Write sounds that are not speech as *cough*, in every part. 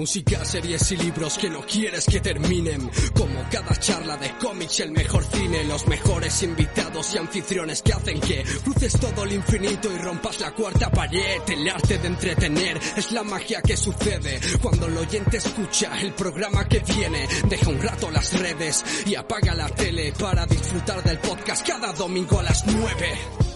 Música, series y libros que no quieres que terminen. Como cada charla de cómics, el mejor cine, los mejores invitados y anfitriones que hacen que cruces todo el infinito y rompas la cuarta pared. El arte de entretener es la magia que sucede cuando el oyente escucha el programa que viene. Deja un rato las redes y apaga la tele para disfrutar del podcast cada domingo a las 9.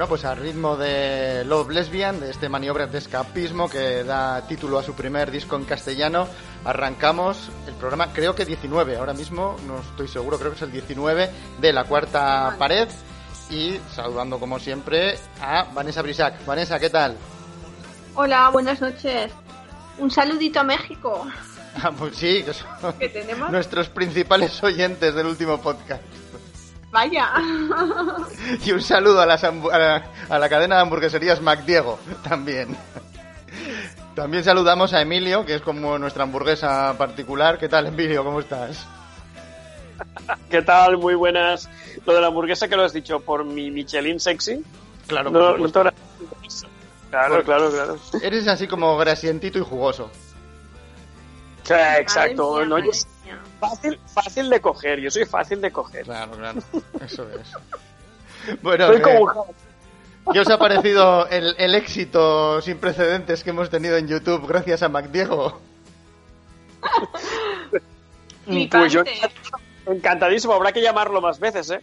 Bueno, pues al ritmo de Love Lesbian, de este maniobra de escapismo que da título a su primer disco en castellano, arrancamos el programa, creo que 19, ahora mismo no estoy seguro, creo que es el 19 de la cuarta pared. Y saludando como siempre a Vanessa Brisac. Vanessa, ¿qué tal? Hola, buenas noches. Un saludito a México. Ah, pues sí, que son ¿Qué tenemos? nuestros principales oyentes del último podcast. Vaya. *laughs* Y un saludo a, las a, la, a la cadena de hamburgueserías MacDiego también. También saludamos a Emilio, que es como nuestra hamburguesa particular. ¿Qué tal, Emilio? ¿Cómo estás? ¿Qué tal? Muy buenas. Lo de la hamburguesa que lo has dicho por mi Michelin sexy. Claro, No, te Claro, claro, claro. Eres así como grasientito y jugoso. Sí, exacto. Madre mía, No, yo mía. Fácil, fácil de coger. Yo soy fácil de coger. Claro, claro. Eso es. *laughs* Bueno, Soy ¿qué, como un jabón. qué os ha parecido el, el éxito sin precedentes que hemos tenido en YouTube gracias a MacDiego? Pues yo encantadísimo. Habrá que llamarlo más veces, ¿eh?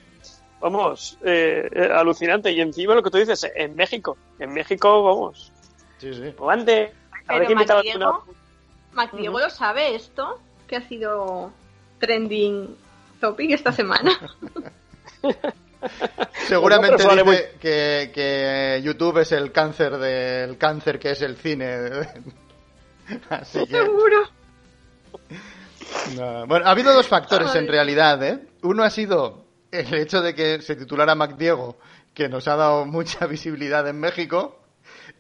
Vamos, eh, eh, alucinante. Y encima lo que tú dices, en México. En México, vamos. Sí, sí. Pero que invitar a Mac-Diego, una- Mac-Diego lo sabe esto, que ha sido trending topic esta semana. *laughs* Seguramente dice que, que YouTube es el cáncer del cáncer que es el cine. *laughs* Así que... Seguro. No, Bueno, ha habido dos factores Ay. en realidad, ¿eh? Uno ha sido el hecho de que se titulara MacDiego, que nos ha dado mucha visibilidad en México,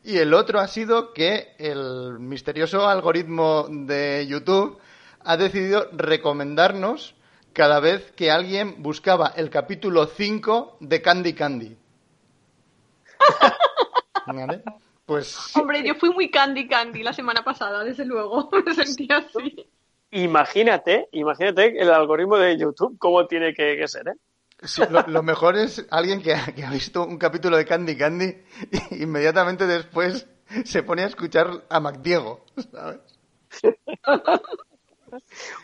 y el otro ha sido que el misterioso algoritmo de YouTube ha decidido recomendarnos cada vez que alguien buscaba el capítulo 5 de Candy Candy. *laughs* ¿Vale? Pues Hombre, yo fui muy candy candy la semana pasada, desde luego. *laughs* Me sentía así. Imagínate, imagínate el algoritmo de YouTube, cómo tiene que, que ser, ¿eh? Sí, lo, lo mejor es alguien que, ha- que ha visto un capítulo de Candy Candy y inmediatamente después se pone a escuchar a MacDiego, ¿sabes? *laughs*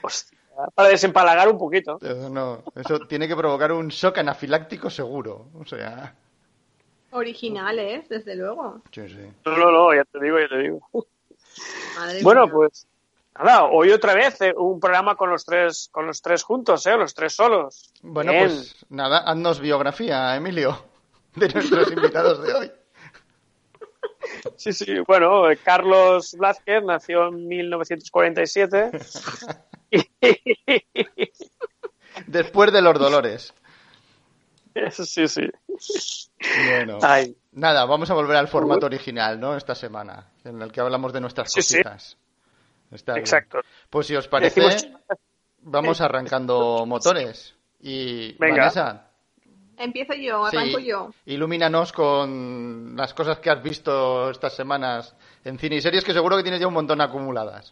Hostia, para desempalagar un poquito. Eso, no, eso tiene que provocar un shock anafiláctico seguro. O sea, Originales, desde luego. sí, sí. No, no, no, ya te digo, ya te digo. Madre Bueno, mía. pues Nada, hoy otra vez eh, un programa con los tres, con los tres juntos, ¿eh? Los tres solos. Bueno, Bien. pues nada, haznos biografía, Emilio, de nuestros *laughs* invitados de hoy. Sí, sí, bueno, eh, Carlos Blázquez nació en 1947. *laughs* Después de los dolores. sí, sí. Bueno, Ay, nada, vamos a volver al formato original, ¿no? Esta semana, en el que hablamos de nuestras Sí, sí. cositas. Está bien. exacto. Pues si os parece, Decimos- vamos arrancando motores. Y Venga. Vanessa, Empiezo yo, arranco sí, yo. ilumínanos con las cosas que has visto estas semanas en cine y series que seguro que tienes ya un montón acumuladas.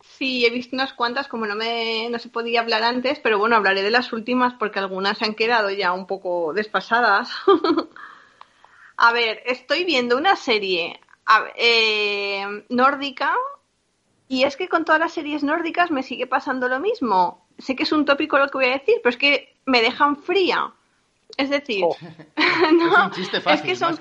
Sí, he visto unas cuantas, como no me no se podía hablar antes, pero bueno, hablaré de las últimas porque algunas se han quedado ya un poco despasadas. *laughs* a ver, estoy viendo una serie ver, eh, nórdica y es que con todas las series nórdicas me sigue pasando lo mismo. Sé que es un tópico lo que voy a decir, pero es que me dejan fría. Es decir, Oh. *laughs* no, es un chiste fácil, es que son.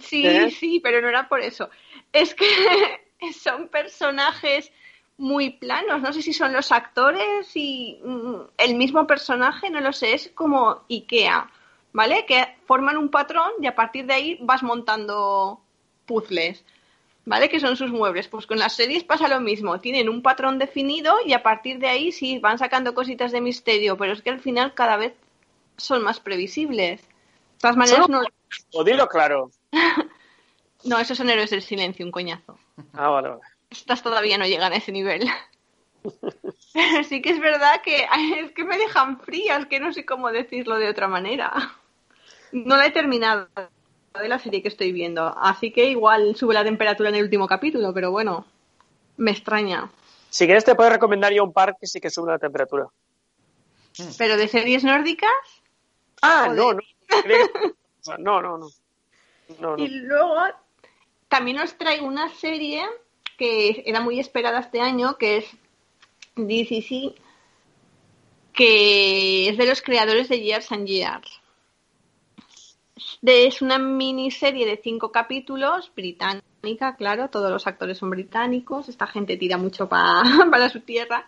Sí, ¿Eh? sí, pero no era por eso. Es que *laughs* son personajes muy planos. No sé si son los actores y mm, el mismo personaje, no lo sé. Es como Ikea, ¿vale? Que forman un patrón y a partir de ahí vas montando puzzles. ¿Vale? Que son sus muebles. Pues con las series pasa lo mismo. Tienen un patrón definido y a partir de ahí sí van sacando cositas de misterio, pero es que al final cada vez son más previsibles. De todas maneras, no, O dilo claro. *laughs* no, esos son héroes del silencio, un coñazo. Ah, vale, vale. Estas todavía no llegan a ese nivel. Pero sí que es verdad que es que me dejan frías, que no sé cómo decirlo de otra manera. No la he terminado de la serie que estoy viendo, así que igual sube la temperatura en el último capítulo, pero bueno, me extraña. Si quieres te puedo recomendar yo un par que sí que sube la temperatura. Pero de series nórdicas Ah, no, no. No, no, no. No, no. Y luego también os traigo una serie que era muy esperada este año, que es DCC, que es de los creadores de Years and Years. Es una miniserie de cinco capítulos, británica, claro, todos los actores son británicos, esta gente tira mucho pa- *laughs* para su tierra.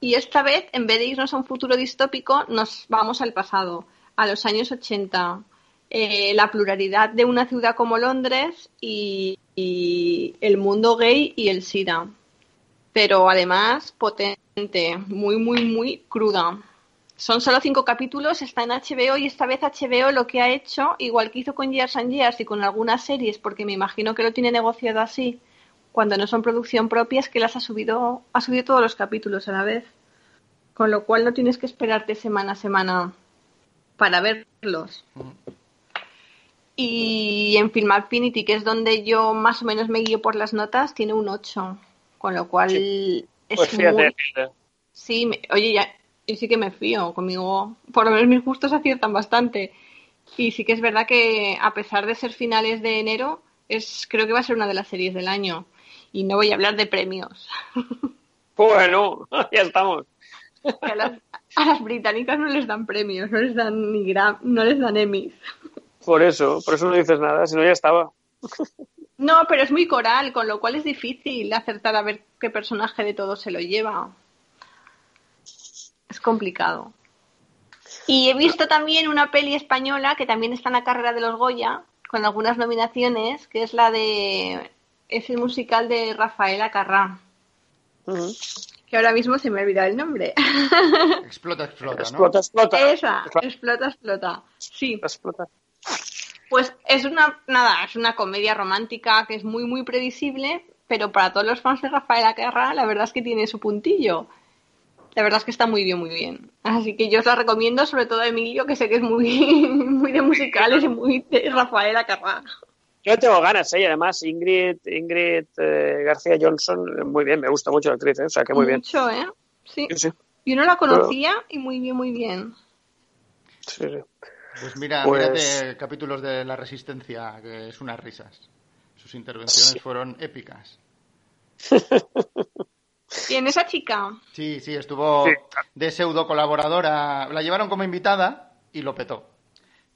Y esta vez, en vez de irnos a un futuro distópico, nos vamos al pasado, a los años 80. Eh, la pluralidad de una ciudad como Londres y, y el mundo gay y el SIDA. Pero además potente, muy, muy, muy cruda. Son solo cinco capítulos, está en HBO y esta vez HBO lo que ha hecho, igual que hizo con Years and Years y con algunas series, porque me imagino que lo tiene negociado así, cuando no son producción propia, es que las ha subido, ha subido todos los capítulos a la vez. Con lo cual no tienes que esperarte semana a semana para verlos. Y en Film Affinity, que es donde yo más o menos me guío por las notas, tiene un 8. Con lo cual Sí. es Pues fíjate, muy... fíjate. Sí, me- oye, ya, yo sí que me fío. Conmigo, por lo menos mis gustos aciertan bastante. Y sí que es verdad que a pesar de ser finales de enero, es creo que va a ser una de las series del año. Y no voy a hablar de premios. *laughs* Bueno, *laughs* ya estamos. Que a, las, a las británicas no les dan premios, no les dan ni gram, no les dan Emmys. Por eso, por eso no dices nada, si no ya estaba. No, pero es muy coral, con lo cual es difícil acertar a ver qué personaje de todo se lo lleva. Es complicado. Y he visto también una peli española que también está en la carrera de los Goya, con algunas nominaciones, que es la de. Es el musical de Rafaela Carrá, Ujú. Que ahora mismo se me ha olvidado el nombre. *laughs* Explota, explota, ¿no? Explota, explota. Esa, Explota, explota. Sí, explota. Pues es una, nada, es una comedia romántica que es muy, muy previsible, pero para todos los fans de Rafaela Carrá, la verdad es que tiene su puntillo. La verdad es que está muy bien, muy bien. Así que yo os la recomiendo, sobre todo a Emilio, que sé que es muy, *laughs* muy de musicales y muy de Rafaela Carrá. Yo tengo ganas, ¿eh? Y además Ingrid, Ingrid eh, García Johnson, muy bien, me gusta mucho la actriz, ¿eh? O sea, que muy bien. Mucho, ¿eh? Sí. Sí, sí, Yo no la conocía y muy bien, muy bien. sí, sí. Pues mira, Pues- mírate capítulos de La Resistencia, que es unas risas. Sus intervenciones Sí. fueron épicas. *laughs* Y en esa chica, Sí, sí, estuvo Sí. de pseudo colaboradora. La llevaron como invitada y lo petó.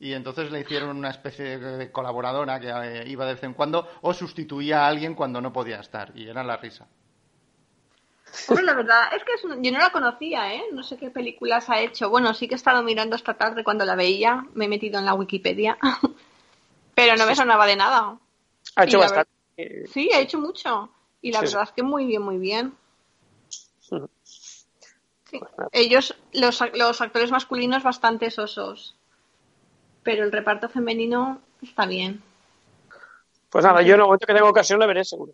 Y entonces le hicieron una especie de colaboradora que eh, iba de vez en cuando o sustituía a alguien cuando no podía estar. Y era la risa. Hombre, la verdad es que es un- yo no la conocía, ¿eh? No sé qué películas ha hecho. Bueno, sí que he estado mirando esta tarde cuando la veía. Me he metido en la Wikipedia. *laughs* Pero no me sonaba de nada. Ha hecho bastante. Eh, Sí, ha hecho mucho. Y la Sí, verdad es que muy bien, muy bien. Sí. Pues. Ellos, los, los actores masculinos, bastante sosos. Pero el reparto femenino está bien. Pues nada, yo en el momento que tenga ocasión la veré seguro.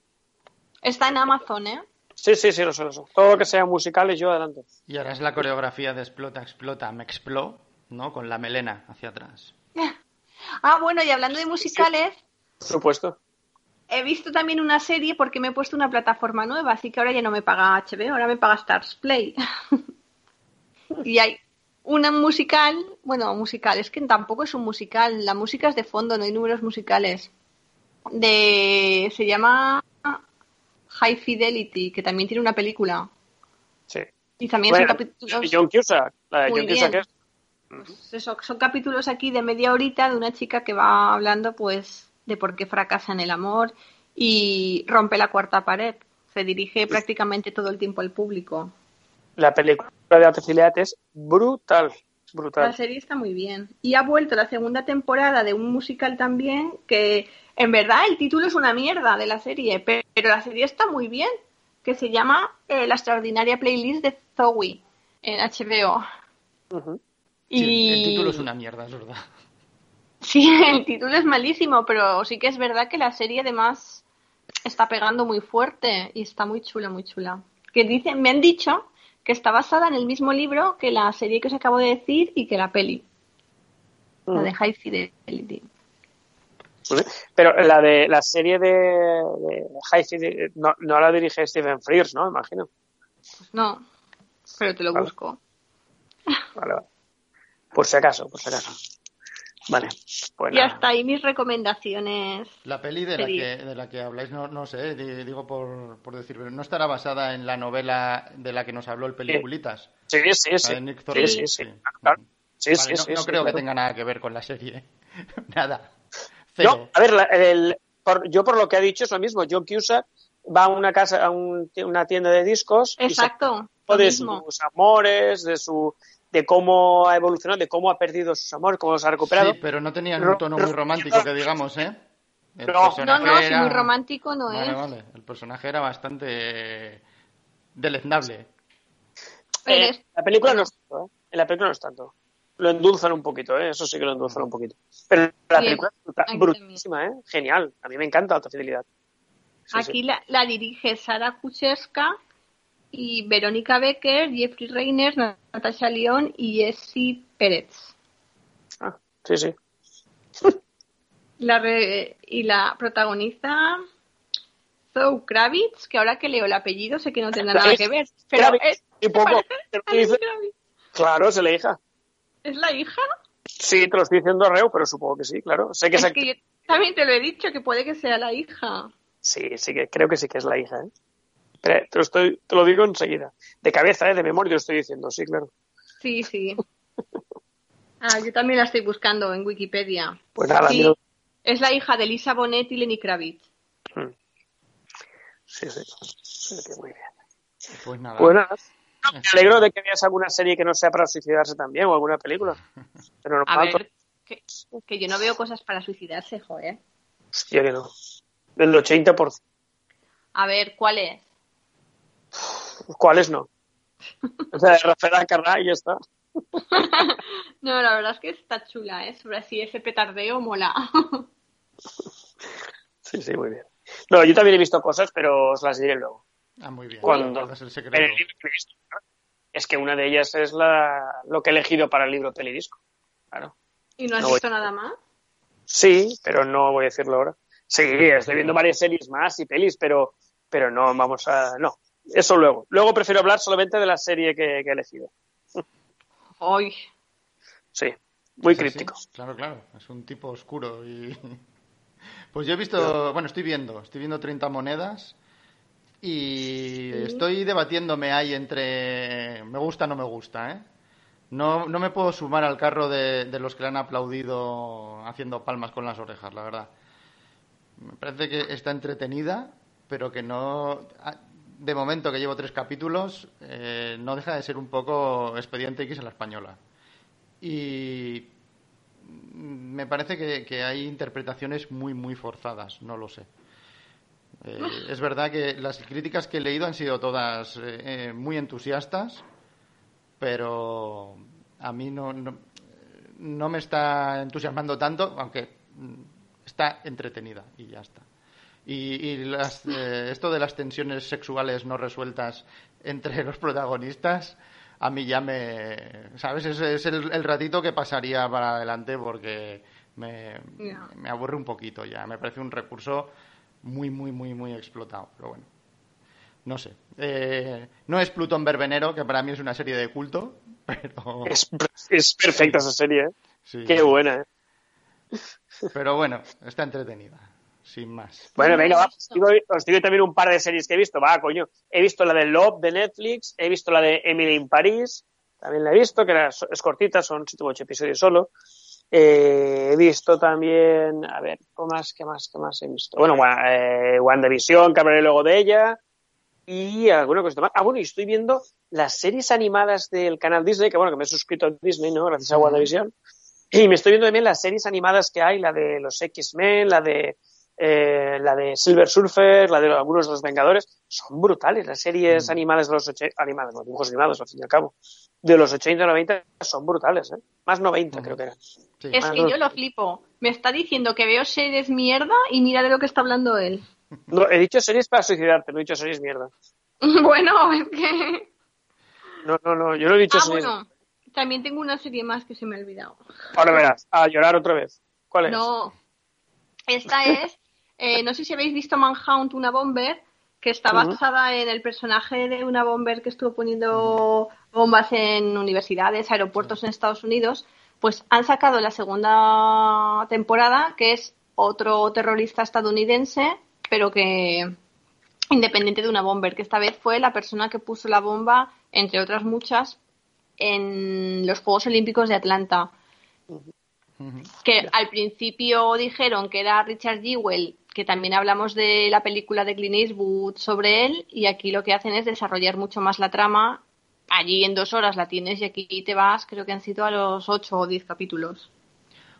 Está en Amazon, ¿eh? Sí, sí, sí, lo sé, lo sé. Todo lo que sea musicales, yo adelante. Y ahora es la coreografía de explota, explota, me expló, ¿no? Con la melena hacia atrás. *laughs* Ah, bueno, y hablando de musicales, Por supuesto. he visto también una serie porque me he puesto una plataforma nueva, así que ahora ya no me paga HBO, ahora me paga Stars Play. *laughs* y hay una musical, bueno, musical, es que tampoco es un musical, la música es de fondo, no hay números musicales. De se llama High Fidelity, que también tiene una película. Sí. Y también Bueno, son capítulos John Cusack. La de Muy John Cusack es. Pues eso, son capítulos aquí de media horita de una chica que va hablando pues de por qué fracasa en el amor y rompe la cuarta pared. Se dirige prácticamente todo el tiempo al público. La película de Fidelidad es brutal. La Brutal. serie está muy bien. Y ha vuelto la segunda temporada de un musical también que en verdad el título es una mierda de la serie, pe- pero la serie está muy bien, que se llama eh, La extraordinaria playlist de Zoe en HBO. Y... Sí, el título es una mierda, es verdad. *laughs* Sí, el título es malísimo, pero sí que es verdad que la serie además está pegando muy fuerte y está muy chula, muy chula. Que dicen, me han dicho que está basada en el mismo libro que la serie que os acabo de decir y que la peli, la de High Fidelity. Pero la de la serie de, de High Fidelity no, no la dirige Stephen Frears, ¿no? Imagino. Pues no, pero te lo Vale. busco. Vale, vale. Por si acaso, por si acaso. Vale. Pues Y nada. hasta ahí mis recomendaciones. La peli de la que, de la que habláis, no, no sé, di- digo por, por decir, pero no estará basada en la novela de la que nos habló el Peliculitas. Sí, sí, sí. Sí, sí, sí. Claro. Sí, Vale, sí, no, sí, no sí, creo que claro. tenga nada que ver con la serie. *laughs* nada. Cero. No, a ver, la- el- por- yo por lo que ha dicho es lo mismo. John Cusack va a una casa, a un- una tienda de discos y se Exacto, de mismo. sus amores, de su de cómo ha evolucionado, de cómo ha perdido sus amores, cómo los ha recuperado. Sí, pero no tenían Ro- un tono muy ro- romántico, que digamos, ¿eh? El No. No, no, era- muy romántico no Vale, es. vale. El personaje era bastante deleznable. Eh, es- la película no es tanto, ¿eh? En la película no es tanto. Lo endulzan un poquito, ¿eh? Eso sí que lo endulzan un poquito. Pero la película es brutísima, ¿eh? Genial. A mí me encanta Alta Fidelidad. Sí, Aquí sí. La, la dirige Sara Kucheska y Verónica Becker, Jeffrey Reiner, Natasha León y Jesse Pérez. Ah, sí, sí. La re- y la protagoniza Zoe Kravitz, que ahora que leo el apellido sé que no tendrá nada Es que ver. Pero es, y poco. *laughs* dice-. Claro, se le hija. ¿Es la hija? Sí, te lo estoy diciendo reo, pero supongo que sí, claro. Sé que es, Es que yo también te lo he dicho, que puede que sea la hija. Sí, sí que creo que sí que es la hija, ¿eh? Pero te lo, estoy, te lo digo enseguida. De cabeza, ¿eh? De memoria te lo estoy diciendo, sí, claro. Sí, sí. Ah, yo también la estoy buscando en Wikipedia. Pues nada, Sí, es la hija de Lisa Bonet y Lenny Kravitz. sí, sí. Sí, muy bien. Pues nada. Pues nada. Me alegro de que veas alguna serie que no sea para suicidarse también o alguna película. *laughs* Pero A normal, ver, que, que yo no veo cosas para suicidarse, joder. hostia que no. Del 80%. A ver, ¿cuál es? ¿Cuáles no? O sea, Rafael Carrá y ya está. *laughs* No, la verdad es que está chula, ¿eh? Sobre así ese petardeo mola. Sí, sí, muy bien. No, yo también he visto cosas, pero os las diré luego. Ah, muy bien. Cuando- Guardas el En secreto. el libro que he visto. ¿no? Es que una de ellas es la, lo que he elegido para el libro Pelidisco. Claro. ¿Y no has No voy. visto nada más? Sí, pero no voy a decirlo ahora. Sí, estoy viendo varias series más y pelis, pero, pero no vamos a. No, eso luego. Luego prefiero hablar solamente de la serie que, que he elegido. Ay, Sí, muy Sí, sí, críptico. Claro, claro. Es un tipo oscuro y... *laughs* Pues yo he visto... Bueno, estoy viendo. Estoy viendo 30 monedas y estoy debatiéndome ahí entre... Me gusta, no me gusta, ¿eh? No, no me puedo sumar al carro de, de los que le han aplaudido haciendo palmas con las orejas, la verdad. Me parece que está entretenida, pero que no... de momento que llevo tres capítulos, eh, no deja de ser un poco expediente X en la española. Y me parece que, hay interpretaciones muy, muy forzadas, no lo sé. Eh, es verdad que las críticas que he leído han sido todas eh, muy entusiastas, pero a mí no, no, no me está entusiasmando tanto, aunque mm, está entretenida y ya está. Y, y las, eh, esto de las tensiones sexuales no resueltas entre *laughs* los protagonistas, a mí ya me. ¿Sabes? Es, es el, el ratito que pasaría para adelante porque me, me aburre un poquito ya. Me parece un recurso muy, muy, muy, muy explotado. Pero bueno. No sé. Eh, no es Plutón Verbenero, que para mí es una serie de culto, *laughs* pero. Es, es perfecta esa serie, ¿eh? sí. Qué buena, ¿eh? Pero bueno, está entretenida. Sin más. Bueno, No venga, va, os digo, os digo también un par de series que he visto. Va, coño. He visto la de Love de Netflix, he visto la de Emily in Paris, también la he visto, que era- es cortita, son 7 u 8 episodios solo. Eh, he visto también, a ver, ¿qué más, qué más, qué más he visto? Bueno, eh, WandaVision, que hablaré luego de ella, y alguna cosa más. Ah, bueno, y estoy viendo las series animadas del canal Disney, que bueno, que me he suscrito a Disney, ¿no? Gracias a WandaVision. Y me estoy viendo también las series animadas que hay, la de los X-Men, la de eh, la de Silver Surfer, la de algunos de los Vengadores, son brutales. Las series Mm. animadas de los 80, animadas, los dibujos animados, al fin y al cabo, de los 80 90 son brutales, ¿eh? Más 90 Ujú. creo que eran. Sí. Es que yo lo flipo. Me está diciendo que veo series mierda y mira de lo que está hablando él. *laughs* No, he dicho series para suicidarte, no he dicho series mierda. *laughs* bueno, es que... No, no, no, yo no he dicho Ah, series. bueno. También tengo una serie más que se me ha olvidado. Ahora verás, a llorar otra vez. ¿Cuál es? No. Esta es, eh, no sé si habéis visto Manhunt, una bomber, que está basada en el personaje de una bomber que estuvo poniendo bombas en universidades, aeropuertos en Estados Unidos. Pues han sacado la segunda temporada, que es otro terrorista estadounidense, pero que independiente de una bomber, que esta vez fue la persona que puso la bomba, entre otras muchas, en los Juegos Olímpicos de Atlanta Que al principio dijeron que era Richard Jewell, que también hablamos de la película de Clint Eastwood sobre él, y aquí lo que hacen es desarrollar mucho más la trama. Allí en dos horas la tienes y aquí te vas, creo que han sido a los ocho o diez capítulos.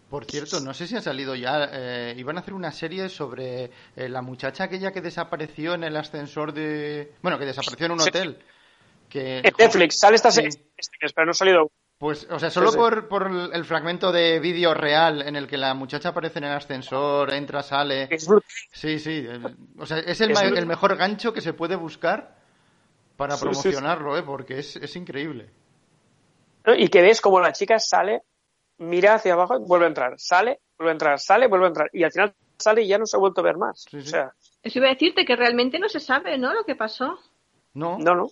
Por cierto, no sé si ha salido ya. eh, iban a hacer una serie sobre eh, la muchacha aquella que desapareció en el ascensor de. Bueno, que desapareció en un Sí. hotel. Que, En Netflix, sale esta Sí. serie, este pero no ha salido. Pues, o sea, solo Sí, sí. por, por el fragmento de vídeo real en el que la muchacha aparece en el ascensor, entra, sale. Es brutal. Sí, sí. O sea, es el, Es mejor gancho que se puede buscar para Sí, sí, sí. promocionarlo, ¿eh? Porque es, es increíble. Y que ves como la chica sale, mira hacia abajo, vuelve a entrar, sale, vuelve a entrar, sale, vuelve a entrar. Y al final sale y ya no se ha vuelto a ver más. Sí, sí. O sea, Eso iba a decirte que realmente no se sabe, ¿no? Lo que pasó. No, no, no.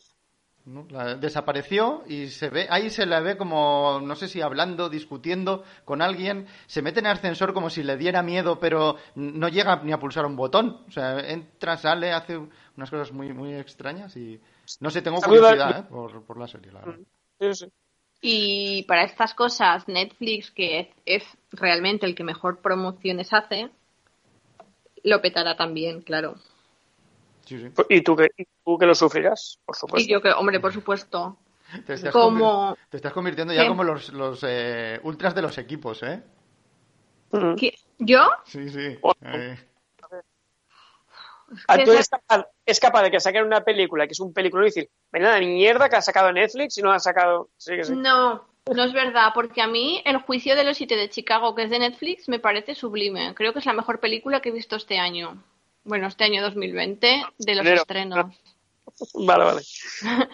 No, la- desapareció y se ve, ahí se la ve como, no sé si hablando, discutiendo con alguien, se mete en el ascensor como si le diera miedo, pero no llega ni a pulsar un botón. O sea, entra, sale, hace unas cosas muy, muy extrañas y no sé, tengo curiosidad. ¿eh? por, por la serie, la verdad. Sí, sí. Y para estas cosas, Netflix, que es, es realmente el que mejor promociones hace, lo petará también, claro. Sí, sí. ¿Y tú que, y tú que lo sufrirás? Por supuesto. Y yo que, hombre, por supuesto, Te estás, como... convir- te estás convirtiendo ya ¿Qué? como los, los eh, ultras de los equipos, ¿eh? Mm. ¿Qué? ¿Yo? Sí, sí. Oh. Eh, Ah, que tú esa- eres capaz, es capaz de que saquen una película que es un película y decir, ven la mierda que ha sacado Netflix y no ha sacado. Sí, que sí. No, no es verdad, porque a mí El juicio de los siete de Chicago, que es de Netflix, me parece sublime. Creo que es la mejor película que he visto este año. Bueno, este año 2020, de los Enero. estrenos. Vale, vale. *laughs*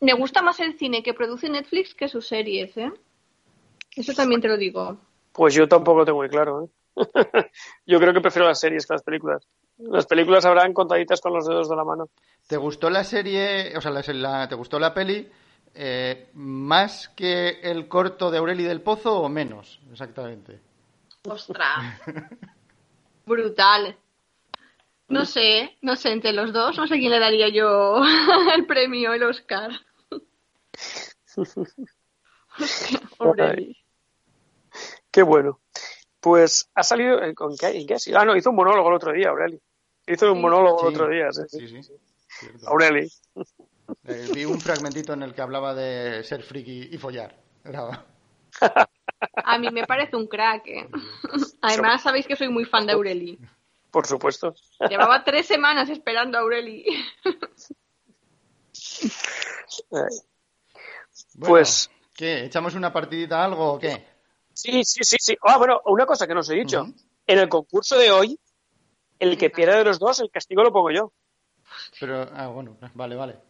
Me gusta más el cine que produce Netflix que sus series, ¿eh? Eso también te lo digo. Pues yo tampoco lo tengo muy claro. ¿eh? *laughs* yo creo que prefiero las series que las películas. Las películas habrán contaditas con los dedos de la mano. ¿Te gustó la serie, o sea, la, la- ¿te gustó la peli eh, más que el corto de Aureli del Pozo o menos? Exactamente. Ostras. Brutal. No sé, no sé, entre los dos, no sé quién le daría yo *laughs* el premio, el Oscar. *laughs* Aureli. Qué bueno. Pues ha salido. eh, ¿Con qué? ¿En qué ha sido? Ah, no, hizo un monólogo el otro día, Aureli. Hizo un Sí. monólogo el otro día. sí, sí. Sí, sí. cierto. Aureli. Eh, vi un fragmentito en el que hablaba de ser friki y follar. Era- A mí me parece un crack. ¿eh? *laughs* Además, sabéis que soy muy fan de Aureli. Por supuesto. Llevaba tres semanas esperando a Aureli. *laughs* Bueno, Pues- ¿Qué? ¿Echamos una partidita a algo o qué? Sí, sí, sí, sí. Ah, bueno, una cosa que no os he dicho. En el concurso de hoy, el que pierda de los dos, el castigo lo pongo yo. Pero, ah, bueno, vale, vale.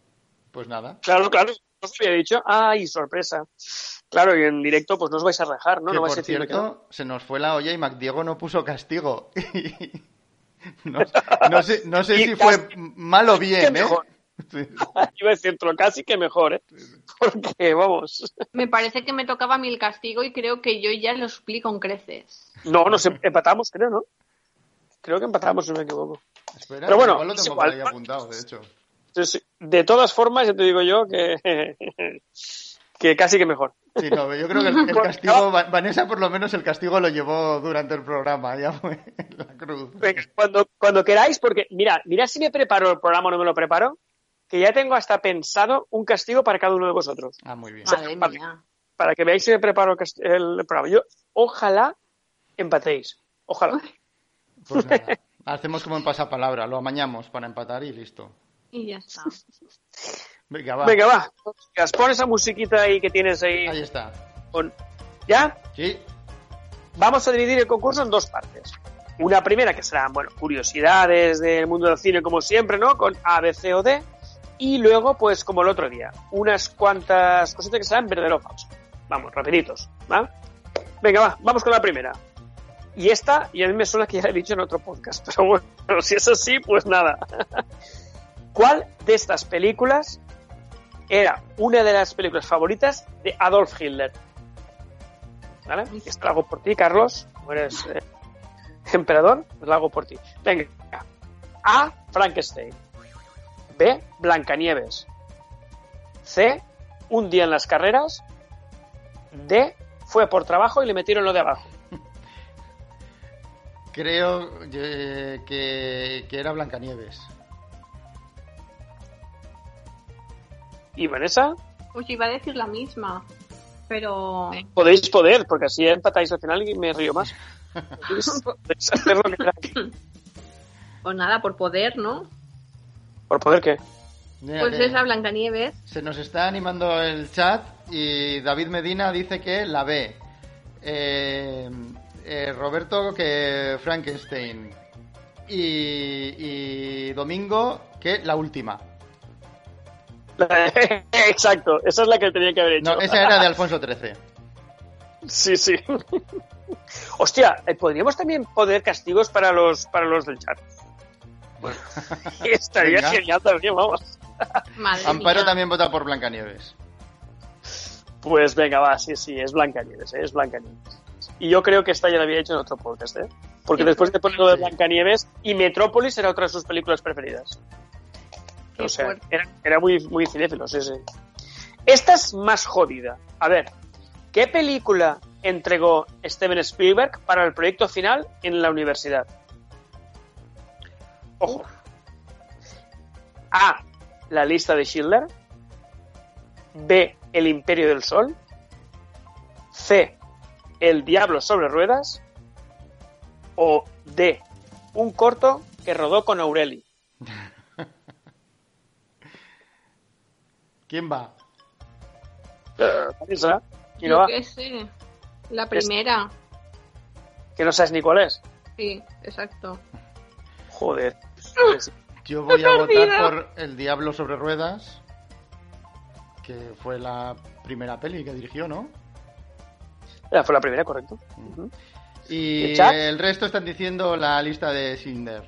Pues nada. Claro, claro. No os había dicho. Ay, sorpresa. Claro, y en directo pues no os vais a rajar, ¿no? que no vais a por que no. cierto, se nos fue la olla y MacDiego no puso castigo. *laughs* no, *laughs* no sé, no sé si fue mal o bien, ¿eh? mejor. Sí. *laughs* Iba a decirlo casi que mejor, ¿eh? Porque, vamos. Me parece que me tocaba a mí el castigo y creo que yo ya lo suplí con creces. No, nos em- empatamos, creo, ¿no? Creo que empatamos, si no me equivoco. Espera, Pero bueno, igual lo tengo por ahí apuntado, de hecho. De todas formas, ya te digo yo que, *laughs* que casi que mejor. Sí, no, yo creo que el, el *laughs* castigo, Va- Vanessa por lo menos el castigo lo llevó durante el programa, ya fue la cruz. Cuando, cuando queráis, porque mira, mira si me preparo el programa o no me lo preparo, que ya tengo hasta pensado un castigo para cada uno de vosotros. Ah, muy bien. Madre vale. mía. Para que veáis si me preparo el, el programa. Yo, ojalá empatéis. Ojalá. Pues nada, *laughs* hacemos como en pasapalabra, lo amañamos para empatar y listo. Y ya está. *laughs* Venga, va. Venga, va. Venga, Pon esa musiquita ahí que tienes ahí. Ahí está. ¿Ya? Sí, Vamos a dividir el concurso en dos partes. Una primera que serán, bueno, curiosidades del mundo del cine como siempre, ¿no? Con A, B, C o D. Y luego, pues como el otro día, unas cuantas cositas que serán verdadero o falso. Vamos, rapiditos, ¿va? Venga, va, vamos con la primera. Y esta, y a mí me suena que ya la he dicho en otro podcast, *laughs* pero bueno, si es así, pues nada. *laughs* ¿Cuál de estas películas era una de las películas favoritas de Adolf Hitler? ¿Vale? Esta la hago por ti, Carlos. Como eres eh, emperador, pues la hago por ti. Venga. A. Frankenstein. B. Blancanieves. C. Un día en las carreras. D. Fue por trabajo y le metieron lo de abajo. creo eh, que, que era Blancanieves. ¿Y Vanessa? Pues iba a decir la misma. Pero. Podéis poder, porque así empatáis al final y me río más. *laughs* Podéis hacer lo que queráis. Pues nada, por poder, ¿no? ¿Por poder qué? Mira Pues que esa Blancanieves. Se nos está animando el chat y David Medina dice que la B. Eh, eh, Roberto que Frankenstein. Y, y Domingo que la última. *laughs* Exacto, esa es la que tenía que haber hecho. No, esa era de Alfonso XIII. Sí, sí. Hostia, eh, podríamos también poner castigos para los para los del chat. Bueno, *laughs* estaría Venga. genial también, vamos. Madre Amparo mía. también vota por Blancanieves. Pues venga, va, sí, sí, es Blancanieves, ¿eh? es Blancanieves. Y yo creo que esta ya la había hecho en otro podcast, ¿eh? Porque Sí, después de poner lo de. Blancanieves y Metrópolis era otra de sus películas preferidas. O sea, era muy, muy cinéfilo, sí, sí. Esta es más jodida. A ver, ¿qué película entregó Steven Spielberg para el proyecto final en la universidad? Ojo. A. La lista de Schindler. B. El Imperio del Sol. C. El Diablo sobre Ruedas. O D. Un corto que rodó con Aureli. ¿Quién va? Esa, y no Yo va, qué sé. La primera. que no sabes ni cuál es. Sí, exacto. Joder. Yo voy a *laughs* votar por El Diablo sobre Ruedas, que fue la primera peli que dirigió, ¿no? Ya, fue la primera, correcto. Ujú. Y ¿El resto están diciendo la lista de Schindler.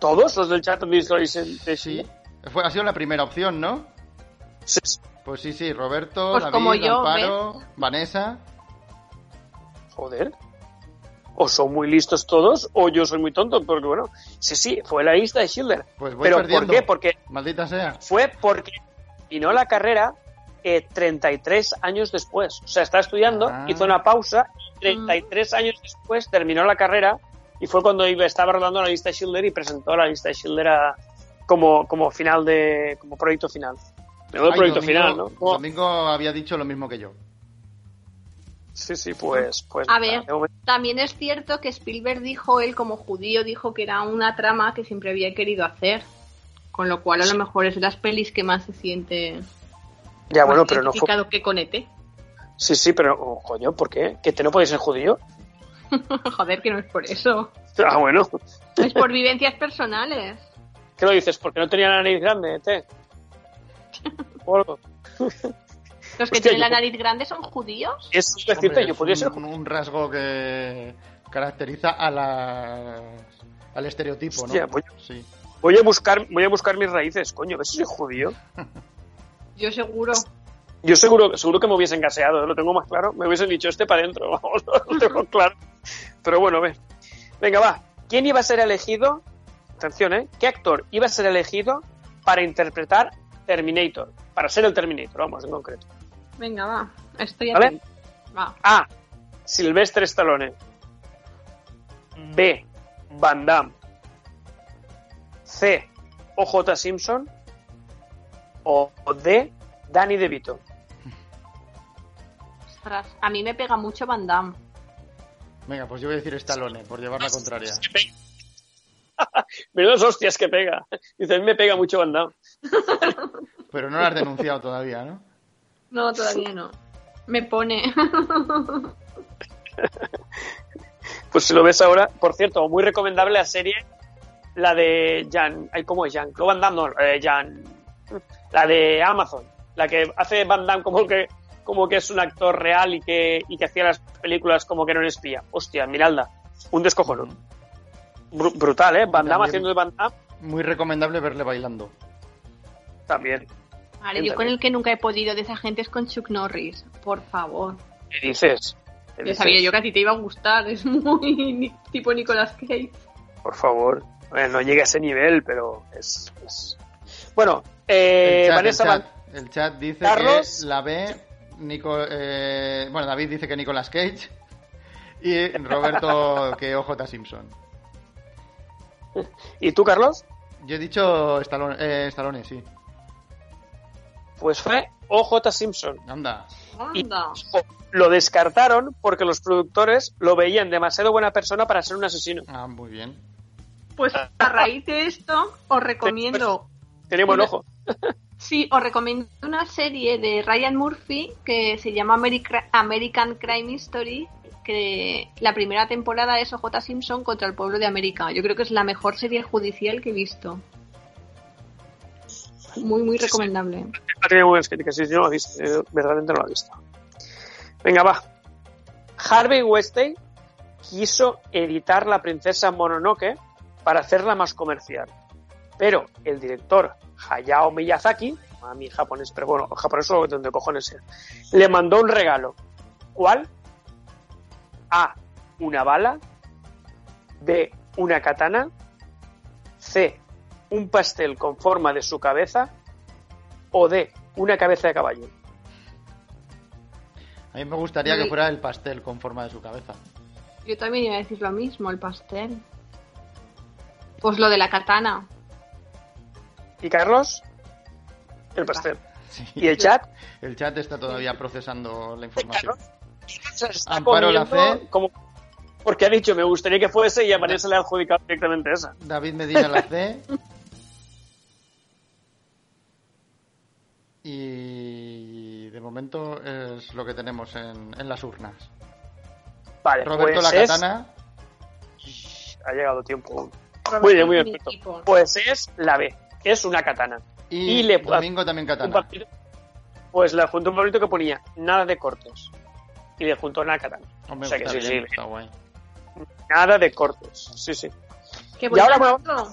Todos los del chat han visto de- Sí. Fue, ha sido la primera opción, ¿no? Sí. Pues sí, sí, Roberto, Pues David, como yo, Amparo, Vanessa. Joder. O son muy listos todos, o yo soy muy tonto, porque bueno, sí, sí, fue la lista de Schindler. Pues voy Pero perdiendo. ¿por qué? Porque Maldita sea. fue porque terminó la carrera eh, 33 años después. O sea, estaba estudiando, Ah. hizo una pausa, y 33 años después terminó la carrera y fue cuando iba, estaba rodando la lista de Schindler y presentó la lista de Schindler a- como, como final de, como proyecto final. Menudo proyecto Domingo- final, ¿no? Como- Domingo había dicho lo mismo que yo. Sí, sí, pues, pues A ver, también es cierto que Spielberg dijo, él como judío, dijo que era una trama que siempre había querido hacer. Con lo cual a lo mejor es de las pelis que más se siente ya bueno, pero no fue, que con ET. sí, sí, pero, oh, coño, ¿por qué? ¿Que te no podéis ser judío? *laughs* Joder, que no es por eso. Ah, bueno, Es por vivencias personales. ¿Qué lo dices? ¿Porque no tenía la nariz grande, *laughs* algo. Los que Hostia, tienen la yo- nariz grande son judíos. Es decirte, Hombre, yo es podría ser un, un rasgo que caracteriza a la, al estereotipo, Hostia, ¿no? voy- Sí. Voy a buscar, voy a buscar mis raíces, coño, a ver si soy judío. *laughs* Yo seguro. Yo seguro, seguro que me hubiesen gaseado, lo tengo más claro. Me hubiesen dicho este para adentro, *laughs* vamos, lo tengo claro. Pero bueno, ve. Venga, va. ¿Quién iba a ser elegido? Atención, ¿eh? ¿Qué actor iba a ser elegido para interpretar Terminator? Para ser el Terminator, vamos, en concreto. Venga, va. Estoy ¿Vale? Va. A. Sylvester Stallone. B. Van Damme. C. OJ Simpson. O D. Danny DeVito. Ostras, a mí me pega mucho Van Damme. Venga, pues yo voy a decir Stallone, por llevar la contraria. Menudas hostias que pega. Dice, a mí me pega mucho Van Damme. Pero no lo has denunciado todavía, ¿no? No, todavía no. Me pone. Pues si lo ves ahora, por cierto, muy recomendable la serie, la de Jan, ay, ¿cómo es Jan? Van Damme, no, eh, Jan, la de Amazon, la que hace Van Damme como que, como que es un actor real y que, y que hacía las películas como que era un espía. Hostia, Miralda, un descojonón. Bru- brutal, ¿eh? Van Damme haciendo de Van Damme Muy recomendable verle bailando. también. Vale, yo con el que nunca he podido de esa gente es con Chuck Norris. Por favor. ¿Qué dices? ¿Qué Ya dices? sabía yo que a ti te iba a gustar. Es muy tipo Nicolas Cage. Por favor. Bueno, no llegue a ese nivel, pero es... es- Bueno, eh, el, chat, Vanessa el, Van- chat, el chat dice Carlos. que la B, Nico, eh, bueno, David dice que Nicolas Cage y Roberto que OJ Simpson. *laughs* ¿Y tú, Carlos? Yo he dicho Stallone, eh, Stallone, sí. Pues fue OJ Simpson. Anda. Y lo descartaron porque los productores lo veían demasiado buena persona para ser un asesino. Ah, muy bien. Pues a raíz de esto os recomiendo buen Una- ojo. *laughs* Sí, os recomiendo una serie de Ryan Murphy que se llama America- American Crime History, que la primera temporada es OJ Simpson contra el pueblo de América. Yo creo que es la mejor serie judicial que he visto. Muy, muy recomendable. Buenas críticas, yo eh, verdaderamente no lo he visto. Venga, va. Harvey Weinstein quiso editar La princesa Mononoke para hacerla más comercial. Pero el director Hayao Miyazaki, a mí japonés, pero bueno, japonés o donde cojones sea, le mandó un regalo. ¿Cuál? A. Una bala. B. Una katana. C. Un pastel con forma de su cabeza. O D. Una cabeza de caballo. A mí me gustaría que fuera el pastel con forma de su cabeza. Yo también iba a decir lo mismo, el pastel. Pues lo de la katana. ¿Y Carlos? El pastel. Sí. ¿Y el chat? El chat está todavía procesando la información. Se está Amparo la comiendo fe. Como... Porque ha dicho, me gustaría que fuese y a Vanessa le ha adjudicado directamente esa. David Medina la C. *laughs* Y de momento es lo que tenemos en, en las urnas. Vale, Roberto pues la es- katana. Ha llegado tiempo. Muy bien, muy bien. Pues es la B. Es una katana. Y, Y le- Domingo también katana. papelito- Pues le juntó un papelito que ponía nada de cortes. Y le juntó katana. Hombre, o sea que está sí, bien, sí. está guay. Nada de cortes. Sí, sí. Qué Y ahora, buen bueno.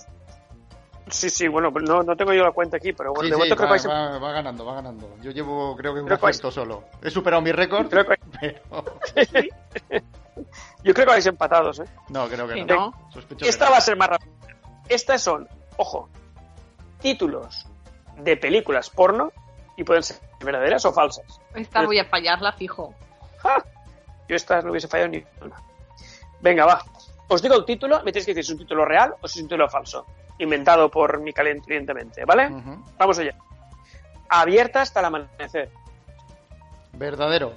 Sí, sí, bueno, pues no, no tengo yo la cuenta aquí, pero bueno, Sí, de sí, momento creo va, que vais a- va- va ganando, va ganando. Yo llevo, creo que un Creo que vais- acierto solo. He superado mi récord, creo que- pero... *laughs* yo creo que vais empatados, ¿eh? No, creo que no. no. Sospecho que Esta no. va a ser más rápida. Estas son, ojo, títulos de películas porno y pueden ser verdaderas o falsas. Esta voy a fallarla, fijo. ¡Ja! Yo estas no hubiese fallado ni una. Venga, va. Os digo el título, me tenéis que decir si es un título real o si es un título falso. Inventado por mi clientemente, ¿vale? Ujú. Vamos allá. Abierta hasta el amanecer. Verdadero.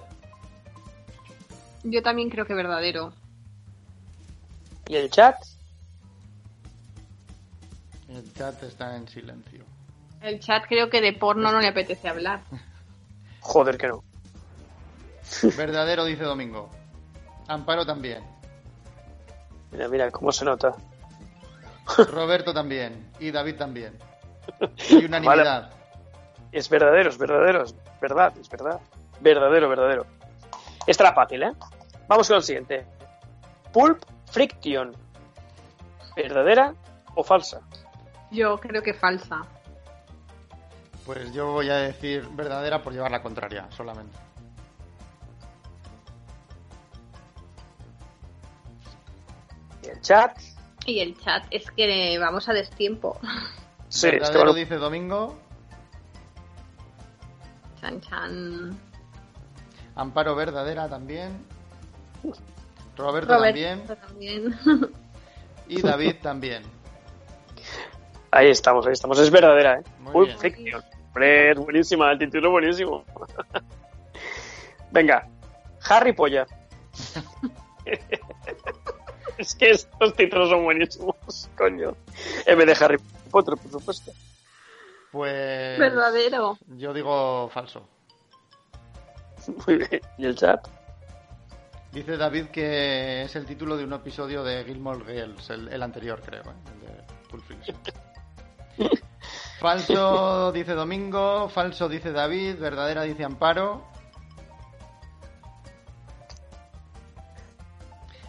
Yo también creo que verdadero. ¿Y el chat? El chat está en silencio. El chat creo que de porno no le apetece hablar. *laughs* Joder, que no. *laughs* Verdadero, dice Domingo. Amparo también. Mira, mira, cómo se nota. *laughs* Roberto también. Y David también. *laughs* Hay unanimidad. Es verdadero, es verdadero, es verdad, es verdad. Verdadero, verdadero. Esta era fácil, ¿eh? Vamos con el siguiente. Pulp Friction. ¿Verdadera o falsa? Yo creo que falsa. Pues yo voy a decir verdadera por llevar la contraria, solamente. El chat? Y el chat es que vamos a destiempo. Sí, es que bueno, dice Domingo. Chan chan. Amparo verdadera también. Roberto, Roberto también. también. Y David también. ahí estamos, ahí estamos. Es verdadera, ¿eh? Muy Pulp bien. Hombre, es buenísima, el título es buenísimo. *laughs* Venga, Harry Polla. *laughs* es que estos títulos son buenísimos, coño. En vez de Harry Potter, por supuesto. Pues. Verdadero. Yo digo falso. Muy bien. ¿Y el chat? Dice David que es el título de un episodio de Gilmore Girls, el, el anterior, creo, ¿eh? el de Pulp Fiction. *laughs* Falso dice Domingo, falso dice David, verdadera dice Amparo.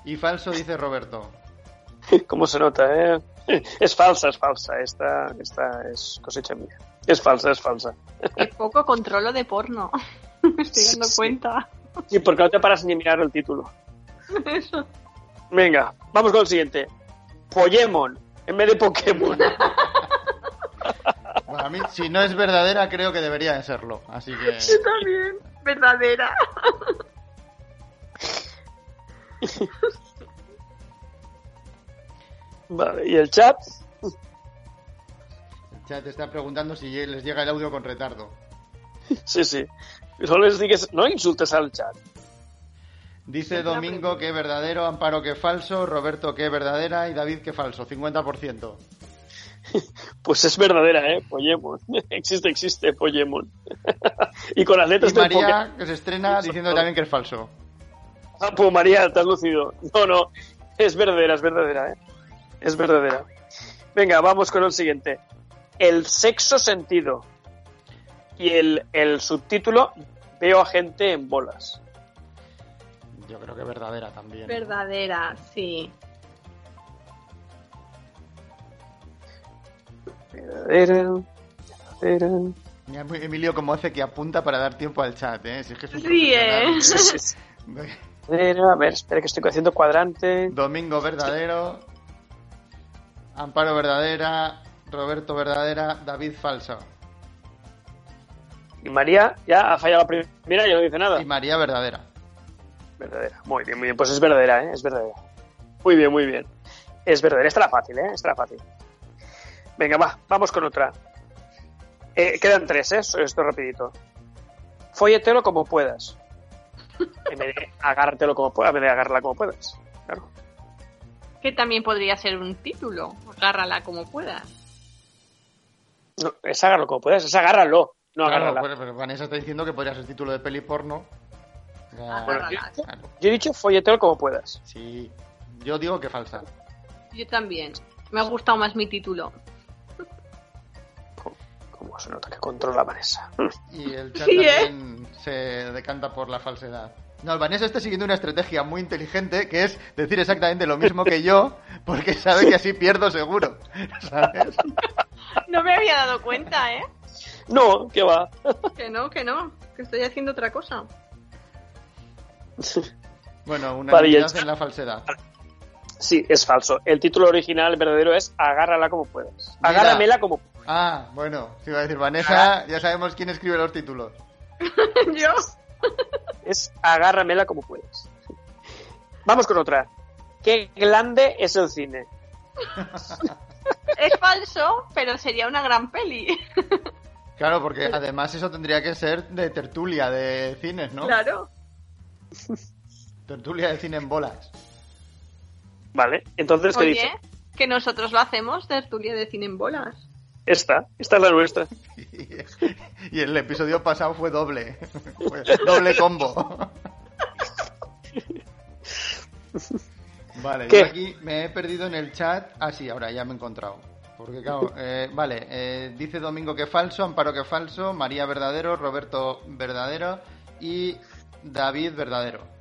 Y falso dice Roberto. *laughs* ¿Cómo se nota, eh? *laughs* Es falsa, es falsa. Esta, esta es cosecha mía. Es falsa, es falsa. Qué poco controlo de porno. *laughs* Me estoy dando Sí. cuenta. Sí, porque no te paras ni a mirar el título. Eso. Venga, vamos con el siguiente. Pokémon, en vez de Pokémon. Para mí, si no es verdadera, creo que debería de serlo. Así que. Yo también. Verdadera. *laughs* Vale, ¿y el chat? El chat está preguntando si les llega el audio con retardo. Sí, sí. No les digas, no insultes al chat. Dice Domingo que verdadero, Amparo que falso, Roberto que verdadera y David que falso. 50%. *laughs* Pues es verdadera, ¿eh? Pokémon. *laughs* Existe, existe Pokémon. y con las letras Y María que se estrena diciendo también que es falso. Ah, pues María, te has lucido. No, no. Es verdadera, es verdadera, ¿eh? Es verdadera. Venga, vamos con el siguiente. El sexo sentido. Y el, el subtítulo, veo a gente en bolas. Yo creo que verdadera también. Verdadera, sí. Verdadera, verdadera. Mira, Emilio como hace que apunta para dar tiempo al chat, ¿eh? Si es que es un Sí, *laughs* ¿eh? Verdadera, A ver, espera que estoy haciendo cuadrante. Domingo verdadero, Amparo verdadera, Roberto verdadera, David falso. Y María ya ha fallado la primera y no dice nada. Y María verdadera. Verdadera. Muy bien, muy bien. Pues es verdadera, ¿eh? Es verdadera. Muy bien, muy bien. Es verdadera. Esta era fácil, ¿eh? Esta era fácil. Venga, va. Vamos con otra. Eh, quedan tres, ¿eh? Esto rapidito. Fólletelo como puedas. En vez de agárratelo como puedas, en vez de agárrala como puedas. Claro. Que también podría ser un título. Agárrala como puedas. No, es agárralo como puedas, es agárralo. No Claro, agárrala. pero, pero Vanessa está diciendo que podría ser título de peli porno. Claro. Yo he dicho fólletelo como puedas. Sí. Yo digo que falsa. Yo también. Me ha gustado más mi título. Como- se nota que controla Vanessa. Y el chat Sí, ¿eh? también se decanta por la falsedad. No, el Vanessa está siguiendo una estrategia muy inteligente que es decir exactamente lo mismo que yo porque sabe que así pierdo seguro. ¿Sabes? No me había dado cuenta, ¿eh? No, ¿qué va? Que no, que no. Que estoy haciendo otra cosa. *laughs* Bueno, una Vale, en la falsedad. Sí, es falso. El título original verdadero es agárrala como puedas. Mira. Agárramela como Ah, bueno, te iba a decir Vanessa, ya sabemos quién escribe los títulos. *laughs* Yo. es agárramela como puedas. Vamos con otra. ¿Qué grande es el cine? Es falso, pero sería una gran peli. Claro, porque además eso tendría que ser de tertulia de cines, ¿no? Claro. Tertulia de cine en bolas. Vale, entonces, ¿qué Oye, dice? que nosotros lo hacemos, tertulia de cine en bolas. Esta, esta es la nuestra. *laughs* Y el episodio pasado fue doble. *laughs* Fue doble combo. *laughs* Vale, ¿Qué? yo aquí me he perdido en el chat. Ah, sí, ahora ya me he encontrado. Porque, claro, eh, vale, eh, dice Domingo que falso, Amparo que falso, María verdadero, Roberto verdadero y David verdadero.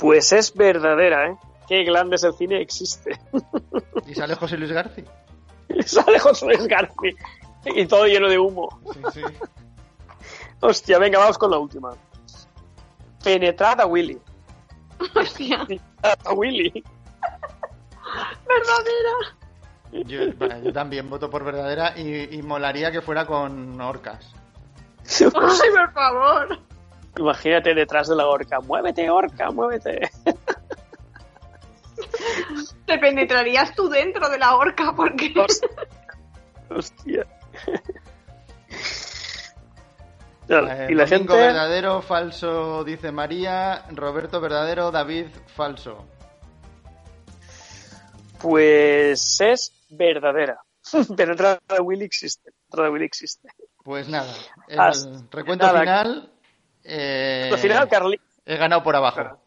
Pues es verdadera, ¿eh? Qué grande es el cine, existe. ¿Y sale José Luis García? *laughs* Sale José Luis García y todo lleno de humo. Sí, sí. Hostia, venga, vamos con la última. Penetrada Willy. Hostia, Penetrada Willy. verdadera. Yo, vale, yo también voto por verdadera y, y molaría que fuera con orcas. *laughs* Ay, por favor. Imagínate detrás de la orca. Muévete, orca, muévete. *laughs* Te penetrarías tú dentro de la horca porque... *laughs* Hostia. Eh, y la Domingo gente. verdadero, falso, dice María. Roberto verdadero, David falso. Pues es verdadera. *laughs* Penetrada Willy existe. Penetrada Willy existe. Pues nada, el recuento nada. final. Eh, Al final, Carly. he ganado por abajo.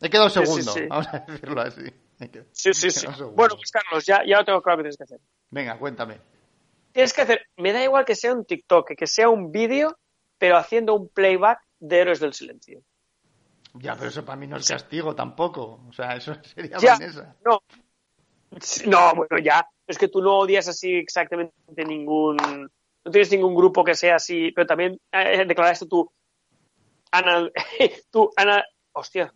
He quedado Sí, sí, segundo, sí. vamos a decirlo así. Quedado- Sí, sí, sí. Bueno, pues Carlos, ya, ya lo tengo claro que tienes que hacer. Venga, cuéntame. Tienes que hacer. Me da igual que sea un TikTok, que sea un vídeo, pero haciendo un playback de Héroes del Silencio. Ya, pero eso para mí no es castigo tampoco. O sea, *laughs* eso sería Ya, Vanessa. no. No, bueno, ya. Es que tú no odias así exactamente ningún. No tienes ningún grupo que sea así, pero también eh, declaraste tu. Ana. *laughs* tu Ana. Hostia.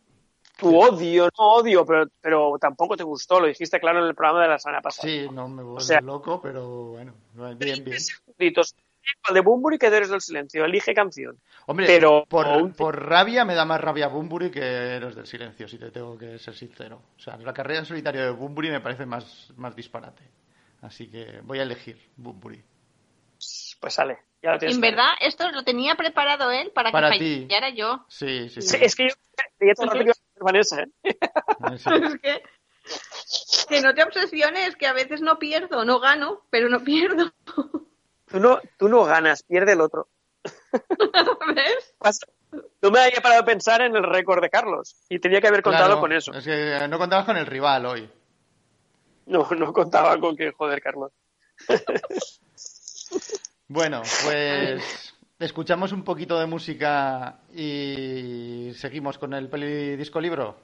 Tu odio, no odio, pero, pero tampoco te gustó. Lo dijiste claro en el programa de la semana pasada. Sí, no me vuelve sea- loco, pero bueno, *laughs* bien, bien. El de Bumburi que Héroes del Silencio. Elige canción. Hombre, Pero- por, por rabia me da más rabia Bumburi que Héroes del Silencio, si te tengo que ser sincero. O sea, la carrera en solitario de Bumburi me parece más, más disparate. Así que voy a elegir Bumburi. Pues sale. Ya lo tienes En verdad, esto lo tenía preparado él para, Para que ti. fallara yo. Sí, sí, Sí, sí. es que yo veía todo el rato que ¿eh? Sí. Es que... Que no te obsesiones, que a veces no pierdo, no gano, pero no pierdo. Tú no, tú no ganas, pierde el otro. *laughs* ¿Ves? Pasa- No me había parado a pensar en el récord de Carlos y tenía que haber contado Claro, con eso. Es que no contabas con el rival hoy. No, no contaba con que joder, Carlos. *laughs* Bueno, *laughs* pues escuchamos un poquito de música y seguimos con el pelidisco libro.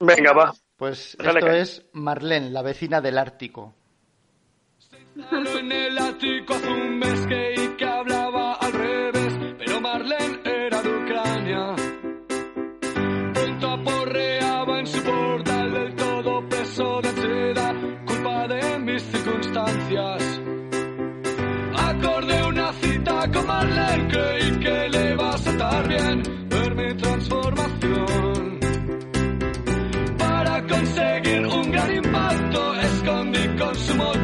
Venga, va. Pues Dale, esto es Marlene, la vecina del Ártico. en el ático hace un mes que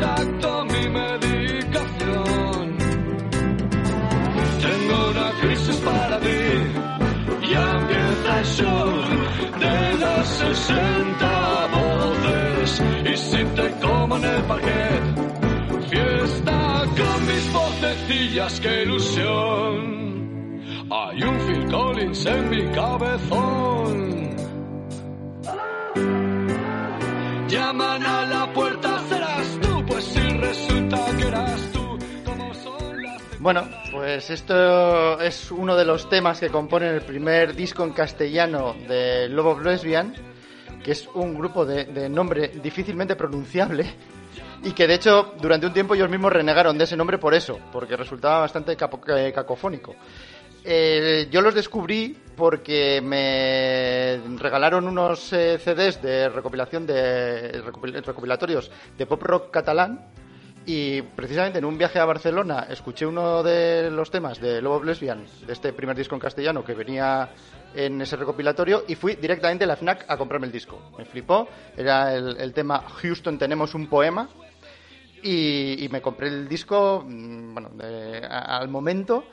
sumo tacto mi medicación. Tengo una crisis para ti, ya empieza el show de las 60 voces. Y si te como en el parquet, fiesta con mis vocecillas, qué ilusión. Hay un Phil Collins en mi cabezón. Bueno, pues esto es uno de los temas que componen el primer disco en castellano de Love of Lesbian, que es un grupo de, nombre difícilmente pronunciable y que de hecho durante un tiempo ellos mismos renegaron de ese nombre por eso, porque resultaba bastante eh, cacofónico. Eh, yo los descubrí porque me regalaron unos eh, CDs de recopilación de recopil- recopilatorios de pop rock catalán Y precisamente en un viaje a Barcelona escuché uno de los temas de Love of Lesbian, de este primer disco en castellano que venía en ese recopilatorio, y fui directamente a la FNAC a comprarme el disco. Me flipó, era el, el tema Houston tenemos un poema, y, y me compré el disco mm, bueno, de- a- al momento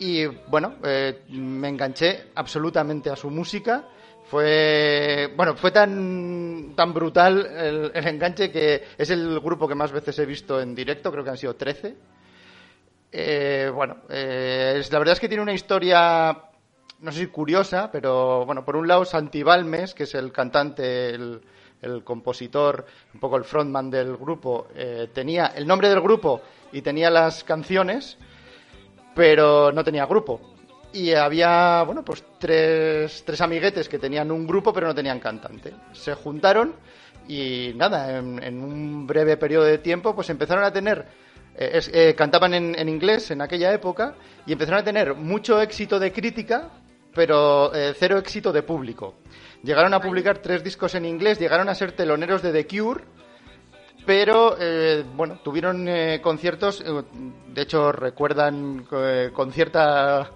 y bueno, eh, me enganché absolutamente a su música. Fue bueno, fue tan tan brutal el, enganche que es el grupo que más veces he visto en directo, creo que han sido 13. Eh, bueno, eh, la verdad es que tiene una historia, no sé si curiosa, pero bueno, por un lado Santi Balmes, que es el cantante, el, el compositor, un poco el frontman del grupo, eh, tenía el nombre del grupo y tenía las canciones, pero no tenía grupo. Y había, bueno, pues tres, tres amiguetes que tenían un grupo pero no tenían cantante. Se juntaron y nada, en, en un breve periodo de tiempo pues empezaron a tener, eh, es- eh, cantaban en, en inglés en aquella época y empezaron a tener mucho éxito de crítica pero eh, cero éxito de público. Llegaron a publicar tres discos en inglés, llegaron a ser teloneros de The Cure pero eh, bueno, tuvieron eh, conciertos, eh, de hecho recuerdan con cierta,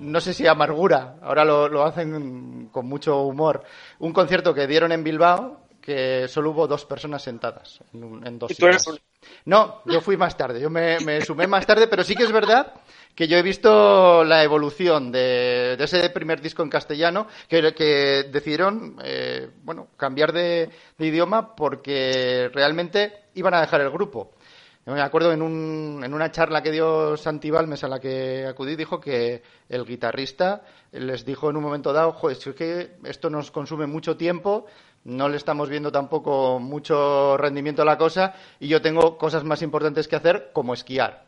no sé si amargura, ahora lo, lo hacen con mucho humor, un concierto que dieron en Bilbao que solo hubo dos personas sentadas en, un- en dos Y tú eres sillas. No, yo fui más tarde, yo me, me sumé más tarde, pero sí que es verdad que yo he visto la evolución de, de ese primer disco en castellano, que, que decidieron, eh, bueno, cambiar de, de idioma porque realmente iban a dejar el grupo. Yo me acuerdo en, un, en una charla que dio Santi Balmes a la que acudí, dijo que el guitarrista les dijo en un momento dado, "Jo, es que esto nos consume mucho tiempo, no le estamos viendo tampoco mucho rendimiento a la cosa y yo tengo cosas más importantes que hacer como esquiar.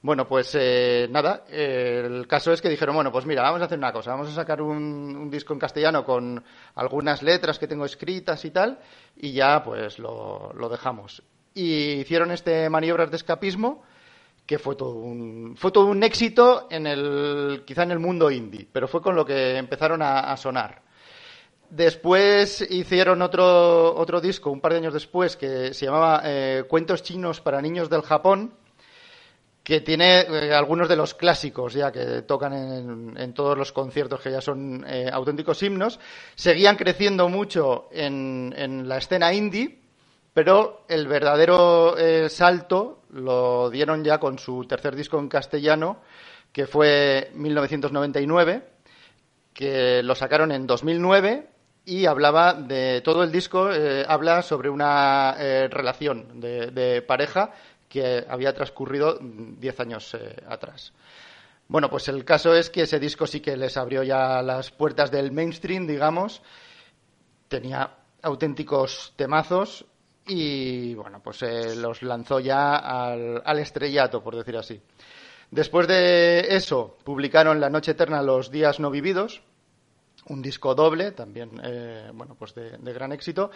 Bueno, pues eh, nada, el caso es que dijeron, bueno, pues mira, vamos a hacer una cosa, vamos a sacar un, un disco en castellano con algunas letras que tengo escritas y tal, y ya pues lo, lo dejamos. Y hicieron este maniobras de escapismo, que fue todo un, fue todo un éxito en el, quizá en el mundo indie, pero fue con lo que empezaron a, sonar. Después hicieron otro, otro disco, un par de años después, que se llamaba eh, Cuentos chinos para niños del Japón, que tiene eh, algunos de los clásicos ya que tocan en, en todos los conciertos que ya son eh, auténticos himnos. Seguían creciendo mucho en, en la escena indie, pero el verdadero eh, salto lo dieron ya con su tercer disco en castellano, que fue 1999, que lo sacaron en 2009 y hablaba de todo el disco, eh, habla sobre una eh, relación de, pareja que había transcurrido 10 años eh, atrás. Bueno, pues el caso es que ese disco sí que les abrió ya las puertas del mainstream, digamos. Tenía auténticos temazos y, bueno, pues eh, los lanzó ya al, estrellato, por decir así. Después de eso, publicaron La Noche Eterna, Los Días No Vividos, un disco doble, también, eh, bueno, pues de, gran éxito.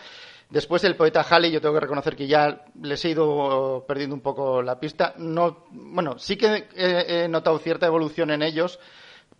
Después el poeta Halley, yo tengo que reconocer que ya les he ido perdiendo un poco la pista. No, bueno, sí que he notado cierta evolución en ellos,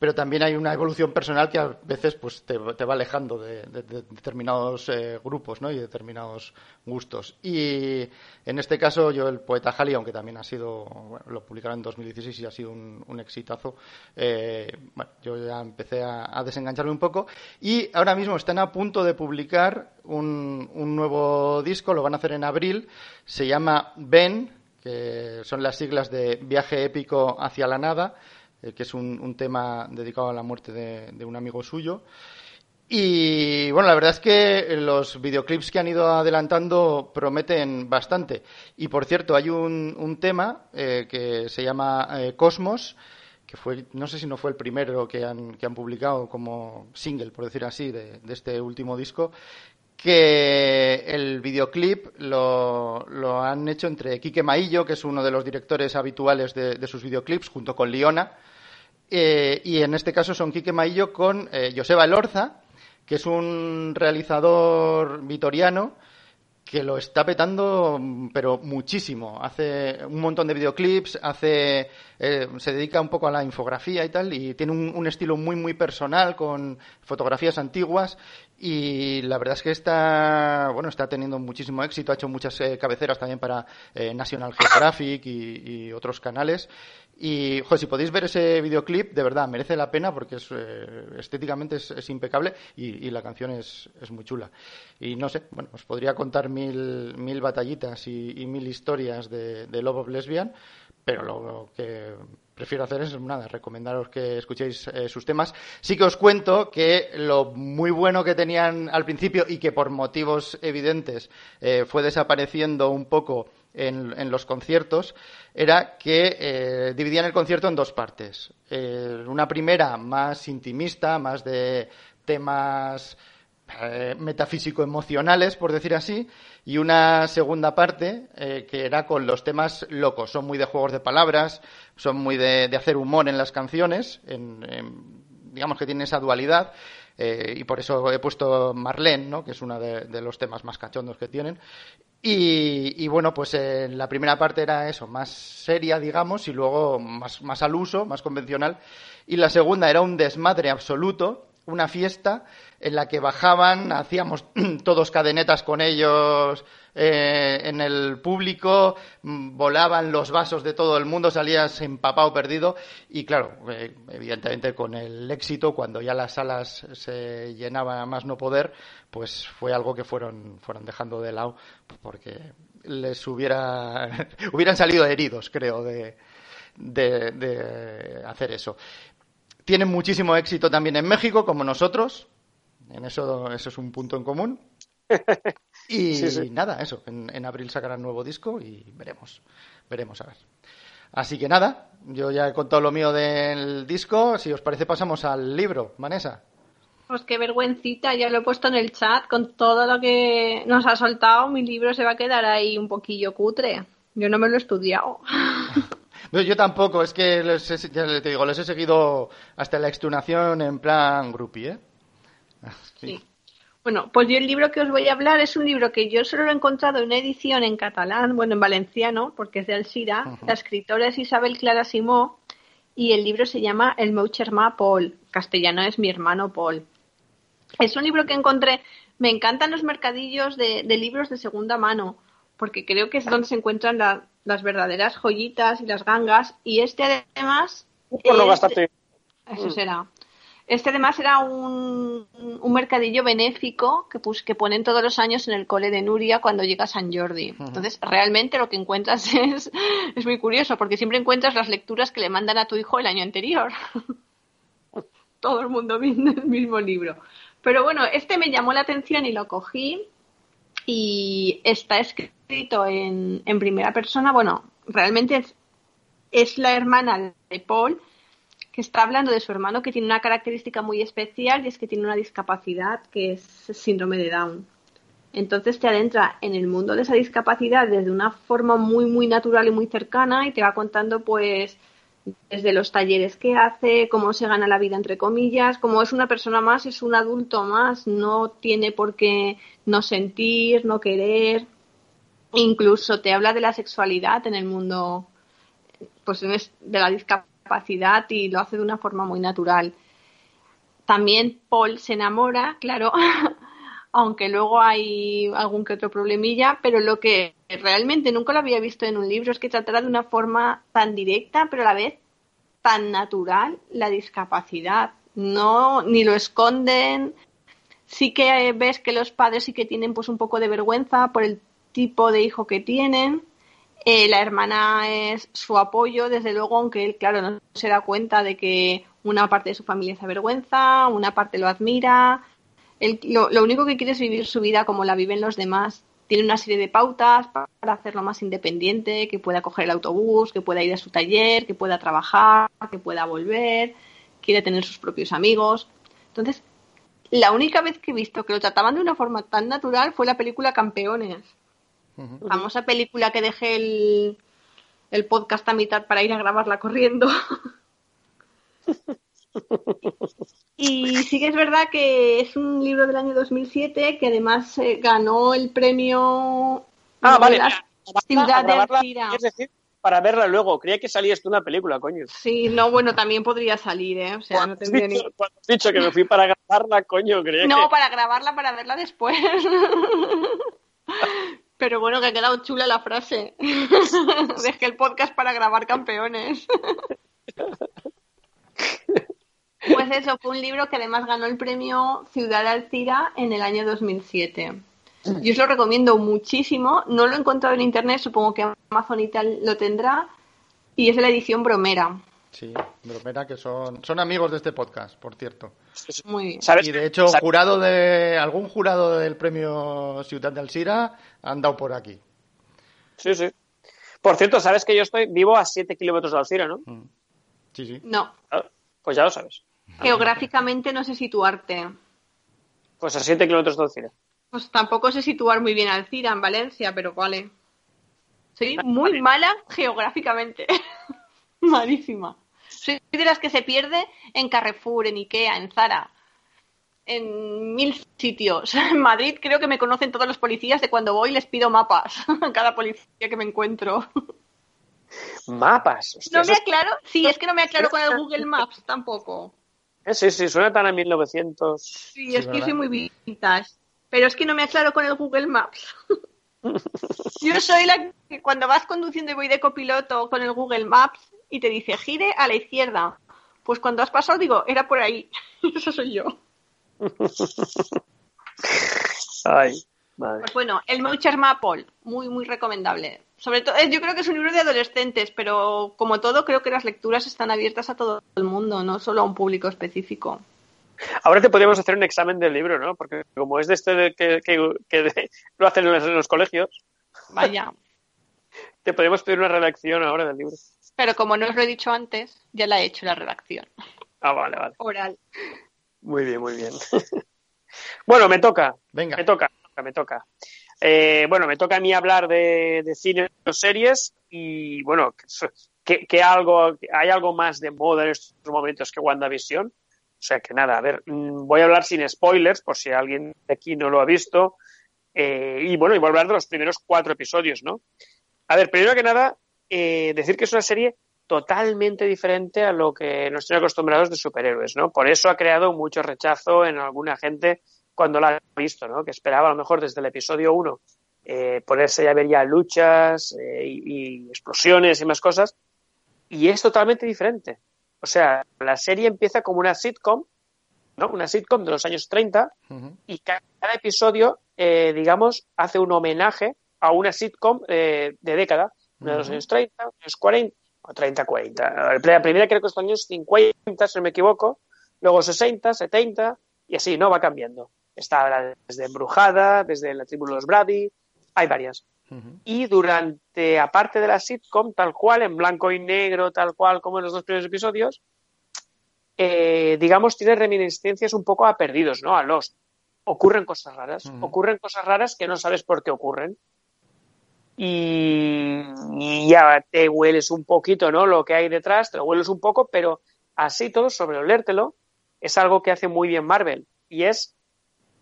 pero también hay una evolución personal que a veces pues te, va alejando de, de, de determinados eh, grupos ¿no? y determinados gustos. Y en este caso yo el poeta Halley, aunque también ha sido, bueno, lo publicaron en 2016 y ha sido un, exitazo, eh, yo ya empecé a, a, desengancharme un poco y ahora mismo están a punto de publicar un, un nuevo disco, lo van a hacer en abril, se llama Ben, que son las siglas de Viaje épico hacia la nada que es un, un, tema dedicado a la muerte de, un amigo suyo. Y bueno, la verdad es que los videoclips que han ido adelantando prometen bastante. Y por cierto, hay un, un tema eh, que se llama eh, Cosmos, que fue, no sé si no fue el primero que han, que han publicado como single, por decir así, de, de este último disco, que el videoclip lo, lo, han hecho entre Quique Maillo, que es uno de los directores habituales de, de sus videoclips, junto con Liona, eh, y en este caso son Quique Maillo con eh, Joseba Elorza, que es un realizador vitoriano que lo está petando, pero muchísimo. Hace un montón de videoclips, hace, eh, se dedica un poco a la infografía y tal, y tiene un, estilo muy, muy personal con fotografías antiguas. Y la verdad es que está, bueno, está teniendo muchísimo éxito. Ha hecho muchas cabeceras también para National Geographic y otros canales. Y, joder, si podéis ver ese videoclip, de verdad, merece la pena porque es, eh, estéticamente es, impecable y, la canción es, es, muy chula. Y no sé, bueno, os podría contar mil, mil batallitas y, mil historias de, de, Love of Lesbian, pero lo, que prefiero hacer es nada, recomendaros que escuchéis eh, sus temas. Sí que os cuento que lo muy bueno que tenían al principio y que por motivos evidentes eh, fue desapareciendo un poco en, los conciertos era que eh, dividían el concierto en dos partes. Eh, una primera más intimista, más de temas eh, metafísico-emocionales, por decir así, y una segunda parte que era con los temas locos. Son muy de juegos de palabras, son muy de, hacer humor en las canciones, digamos que tienen esa dualidad. Y por eso he puesto Marlene, ¿no? que es uno de, los temas más cachondos que tienen. Y, bueno, pues en la primera parte era eso, más seria, digamos, y luego más, más al uso, más convencional. Y la segunda era un desmadre absoluto, una fiesta en la que bajaban, hacíamos *clears throat* todos cadenetas con ellos eh, en el público, mm, volaban los vasos de todo el mundo, salías empapado, perdido. Y claro, eh, evidentemente con el éxito, cuando ya las salas se llenaban a más no poder, pues fue algo que fueron, fueron dejando de lado porque les hubiera, *laughs* hubieran salido heridos, creo, de, de, hacer eso. Tienen muchísimo éxito también en México, como nosotros. En eso, eso es un punto en común. *laughs* Y nada, eso. En, en, abril sacarán nuevo disco y veremos. Veremos a ver. Así que nada, yo ya he contado lo mío del disco. Si os parece, pasamos al libro, Vanessa. Pues qué vergüencita, ya lo he puesto en el chat con todo lo que nos ha soltado. Mi libro se va a quedar ahí un poquillo cutre. Yo no me lo he estudiado. *laughs* yo tampoco, es que les ya te digo, les he seguido hasta la extunación en plan groupie, ¿eh? *laughs* sí. Bueno, pues yo el libro que os voy a hablar es un libro que yo solo lo he encontrado en una edición en catalán, bueno, en valenciano, porque es de Alcira. La escritora es Isabel Clara Simó y el libro se llama El meu germà Paul. Castellano es mi hermano Paul. Es un libro que encontré. Me encantan los mercadillos de, libros de segunda mano, porque creo que es donde se encuentran las verdaderas joyitas y las gangas. Y este además. Eso mm. será. Este además era un, un mercadillo benéfico que, pues, que ponen todos los años en el cole de Nuria cuando llega a San Jordi. Entonces, realmente lo que encuentras *laughs* es, es muy curioso, porque siempre encuentras las lecturas que le mandan a tu hijo el año anterior. *laughs* Todo el mundo viene el mismo libro. Pero bueno, este me llamó la atención y lo cogí y está escrito en, en primera persona. Bueno, realmente es, es, la hermana de Paul que está hablando de su hermano que tiene una característica muy especial y es que tiene una discapacidad que es síndrome de Down. Entonces te adentra en el mundo de esa discapacidad desde una forma muy, muy natural y muy cercana y te va contando pues desde los talleres que hace, cómo se gana la vida, entre comillas, como es una persona más, es un adulto más, no tiene por qué no sentir, no querer. Incluso te habla de la sexualidad en el mundo, pues de la discapacidad y lo hace de una forma muy natural. También Paul se enamora, claro, *laughs* aunque luego hay algún que otro problemilla, pero lo que realmente nunca lo había visto en un libro es que tratará de una forma tan directa, pero a la vez tan natural la discapacidad. No, ni lo esconden. Sí que ves que los padres sí que tienen pues un poco de vergüenza por el tipo de hijo que tienen. Eh, la hermana es su apoyo, desde luego, aunque él, claro, no se da cuenta de que una parte de su familia se avergüenza, una parte lo admira, lo, único que quiere es vivir su vida como la viven los demás. Tiene una serie de pautas para hacerlo más independiente, que pueda coger el autobús, que pueda ir a su taller, que pueda trabajar, que pueda volver, quiere tener sus propios amigos. Entonces, la única vez que he visto que lo trataban de una forma tan natural fue la película Campeones. Famosa película que dejé el, el podcast a mitad para ir a grabarla corriendo. *laughs* y sí que es verdad que es un libro del año 2007 que además eh, ganó el premio Ah, vale. Ciudad de. Es decir, para verla luego. Creía que salía esto una película, coño. Sí, no, bueno, también podría salir, ¿eh? O sea, no tendría ni... dicho, cuando has dicho que me fui para grabarla, coño, creía No, que... para grabarla, para verla después. *laughs* Pero bueno, que ha quedado chula la frase. *laughs* Dejé el podcast para grabar campeones. *laughs* Pues eso, fue un libro que además ganó el premio Ciudad de Alcira en el año 2007. Yo os lo recomiendo muchísimo. No lo he encontrado en internet, supongo que Amazon y tal lo tendrá. Y es de la edición bromera. Sí, bromera que son, son amigos de este podcast, por cierto. Muy bien. ¿Sabes? Y de hecho, jurado de algún jurado del premio Ciudad de Alcira ha andado por aquí. Sí, sí. Por cierto, sabes que yo estoy vivo a 7 kilómetros de Alcira, ¿no? Mm. Sí, sí. No, Ah, Pues ya lo sabes. Geográficamente no sé situarte. Pues a 7 kilómetros de Alcira. Pues tampoco sé situar muy bien Alcira en Valencia, pero vale. Soy muy mala geográficamente. *laughs* Malísima. Soy de las que se pierde en Carrefour, en Ikea, en Zara. En mil sitios. *laughs* En Madrid creo que me conocen todos los policías de cuando voy les pido mapas *laughs* a cada policía que me encuentro. Mapas. Hostia, No me aclaro, sí, es que no me aclaro con el Google Maps tampoco. Eh, Sí, sí, suena tan a 1900. Sí, Sí, es que soy muy vintage. Pero es que no me aclaro con el Google Maps. *laughs* Yo soy la que cuando vas conduciendo y voy de copiloto con el Google Maps y te dice gire a la izquierda. Pues cuando has pasado digo, era por ahí. *laughs* Eso soy yo. *laughs* Ay, madre. Pues bueno, el Moucher Maple, muy, muy recomendable. Sobre todo, eh, yo creo que es un libro de adolescentes, pero como todo, creo que las lecturas están abiertas a todo el mundo, no solo a un público específico. Ahora te podríamos hacer un examen del libro, ¿no? Porque como es de este de que, que- que de- *laughs* lo hacen en los, en los colegios, Vaya. *laughs* te podríamos pedir una redacción ahora del libro. Pero como no os lo he dicho antes, ya la he hecho la redacción. Ah, vale, vale. Oral. Muy bien, muy bien. *laughs* bueno, me toca. Venga. Me toca, me toca. Eh, bueno, me toca a mí hablar de, cine o series y bueno, que, algo, hay algo más de moda en estos momentos que WandaVision. O sea que nada, a ver, mm, voy a hablar sin spoilers por si alguien de aquí no lo ha visto. Eh, y bueno, y voy a hablar de los primeros cuatro episodios, ¿no? A ver, primero que nada, eh, decir que es una serie totalmente diferente a lo que nos tiene acostumbrados de superhéroes, ¿no? Por eso ha creado mucho rechazo en alguna gente cuando la ha visto, ¿no? Que esperaba a lo mejor desde el episodio 1 eh, ponerse a ver ya luchas eh, y, y explosiones y más cosas. Y es totalmente diferente. O sea, la serie empieza como una sitcom, ¿no? Una sitcom de los años 30 Ujú. y ca- cada episodio, eh, digamos, hace un homenaje a una sitcom eh, de década, una de los años 30, años 40, o 30, 40. La primera creo que es los años 50, si no me equivoco, luego 60, 70, y así, ¿no? Va cambiando. Está desde Embrujada, desde la tribu de los Brady, hay varias. Ujú. Y durante, aparte de la sitcom, tal cual, en blanco y negro, tal cual como en los dos primeros episodios, eh, digamos, tiene reminiscencias un poco a perdidos, ¿no? A Lost. Ocurren cosas raras. Ocurren cosas raras que no sabes por qué ocurren. Y, y ya te hueles un poquito, ¿no? Lo que hay detrás, te lo hueles un poco, pero así todo, sobre olértelo, es algo que hace muy bien Marvel. Y es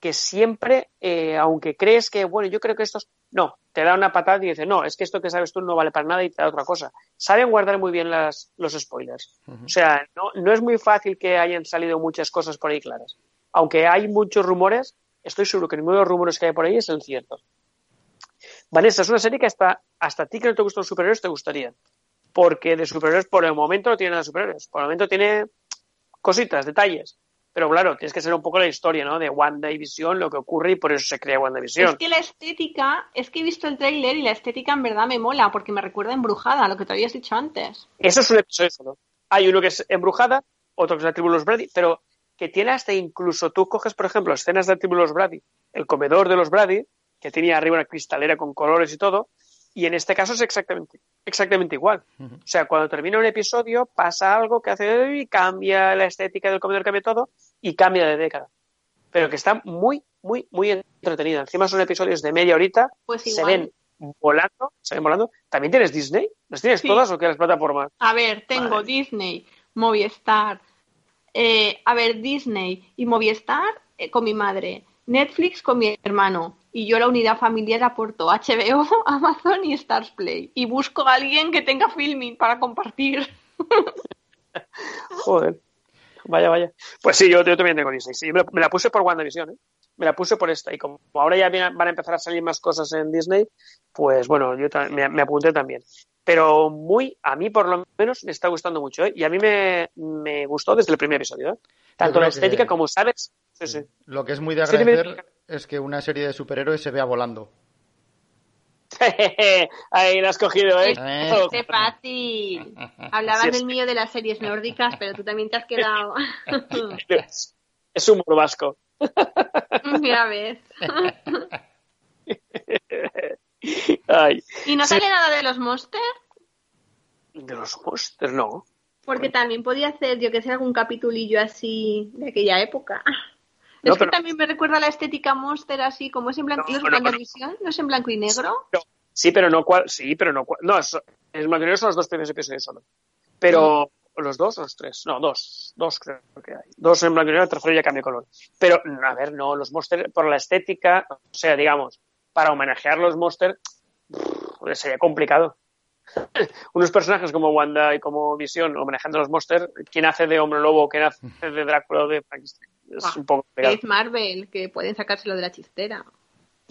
que siempre, eh, aunque crees que, bueno, yo creo que estos, no, te da una patada y dice, no, es que esto que sabes tú no vale para nada y te da otra cosa. Saben guardar muy bien las, los spoilers. O sea, no, no es muy fácil que hayan salido muchas cosas por ahí claras. Aunque hay muchos rumores, estoy seguro que ninguno de los rumores que hay por ahí es el cierto. Vanessa, es una serie que hasta, hasta a ti que no te gustan los superhéroes te gustaría. Porque de superhéroes por el momento no tiene nada de superhéroes. Por el momento tiene cositas, detalles. Pero claro, tienes que ser un poco la historia, ¿no? De WandaVision, lo que ocurre y por eso se crea WandaVision. Es que la estética, es que he visto el tráiler y la estética en verdad me mola porque me recuerda a embrujada, lo que te habías dicho antes. Eso es un episodio solo. Hay uno que es Embrujada, otro que es la tribu de los Brady, pero que tiene hasta incluso, tú coges, por ejemplo, escenas de la tribu de los Brady, el comedor de los Brady, que tenía arriba una cristalera con colores y todo, y en este caso es exactamente, exactamente igual. O sea, cuando termina un episodio pasa algo que hace y cambia la estética del comedor, cambia todo y cambia de década. Pero que está muy, muy, muy entretenida. Encima son episodios de media horita, Pues se ven volando, se ven volando. ¿También tienes Disney? ¿Las tienes Sí. todas o qué las plataformas? A ver, tengo Vale. Disney, Movistar, eh, a ver, Disney y Movistar eh, con mi madre, Netflix con mi hermano, y yo la unidad familiar aporto HBO, *laughs* Amazon y Stars Play. Y busco a alguien que tenga filming para compartir. *laughs* Joder. Vaya, vaya. Pues sí, yo, yo también tengo Disney. Sí, me, la- me la puse por WandaVision, ¿eh? Me la puse por esta. Y como ahora ya van a empezar a salir más cosas en Disney, pues bueno, yo me, me apunté también. Pero muy, a mí por lo menos me está gustando mucho, ¿eh? Y a mí me, me gustó desde el primer episodio, ¿eh? Tanto la estética que- como, ¿sabes? Sí, sí. Lo que es muy de Sí, agradecer es que una serie de superhéroes se vea volando. *laughs* Ahí la has cogido, ¿eh? ¡Qué fácil! Hablabas Sí, del mío de las series nórdicas, pero tú también te has quedado. *laughs* Es, humor vasco. *laughs* ya ves. Ay, ¿Y no Sí. sale nada de los monsters? de los monsters, no. Porque también podía hacer, yo que sé, algún capitulillo así de aquella época. No, es que también me recuerda a la estética monster así, como es en blanco, ¿no es no, es en blanco y negro? Sí, pero no cual, sí, pero no cual, no, es, es Blanco y Negro son los dos primeros episodios solo. Pero los dos o los tres, no, dos, dos creo que hay. Dos en blanco y negro, el tercero ya cambia color. Pero, a ver, no, los monsters, por la estética, o sea, digamos, para homenajear los monsters, pff, sería complicado. *laughs* Unos personajes como Wanda y como Visión homenajeando a los monsters, ¿quién hace de hombre lobo? ¿Quién hace de Drácula o de Frankenstein? Es Ah, un poco es Marvel, que pueden sacárselo de la chistera.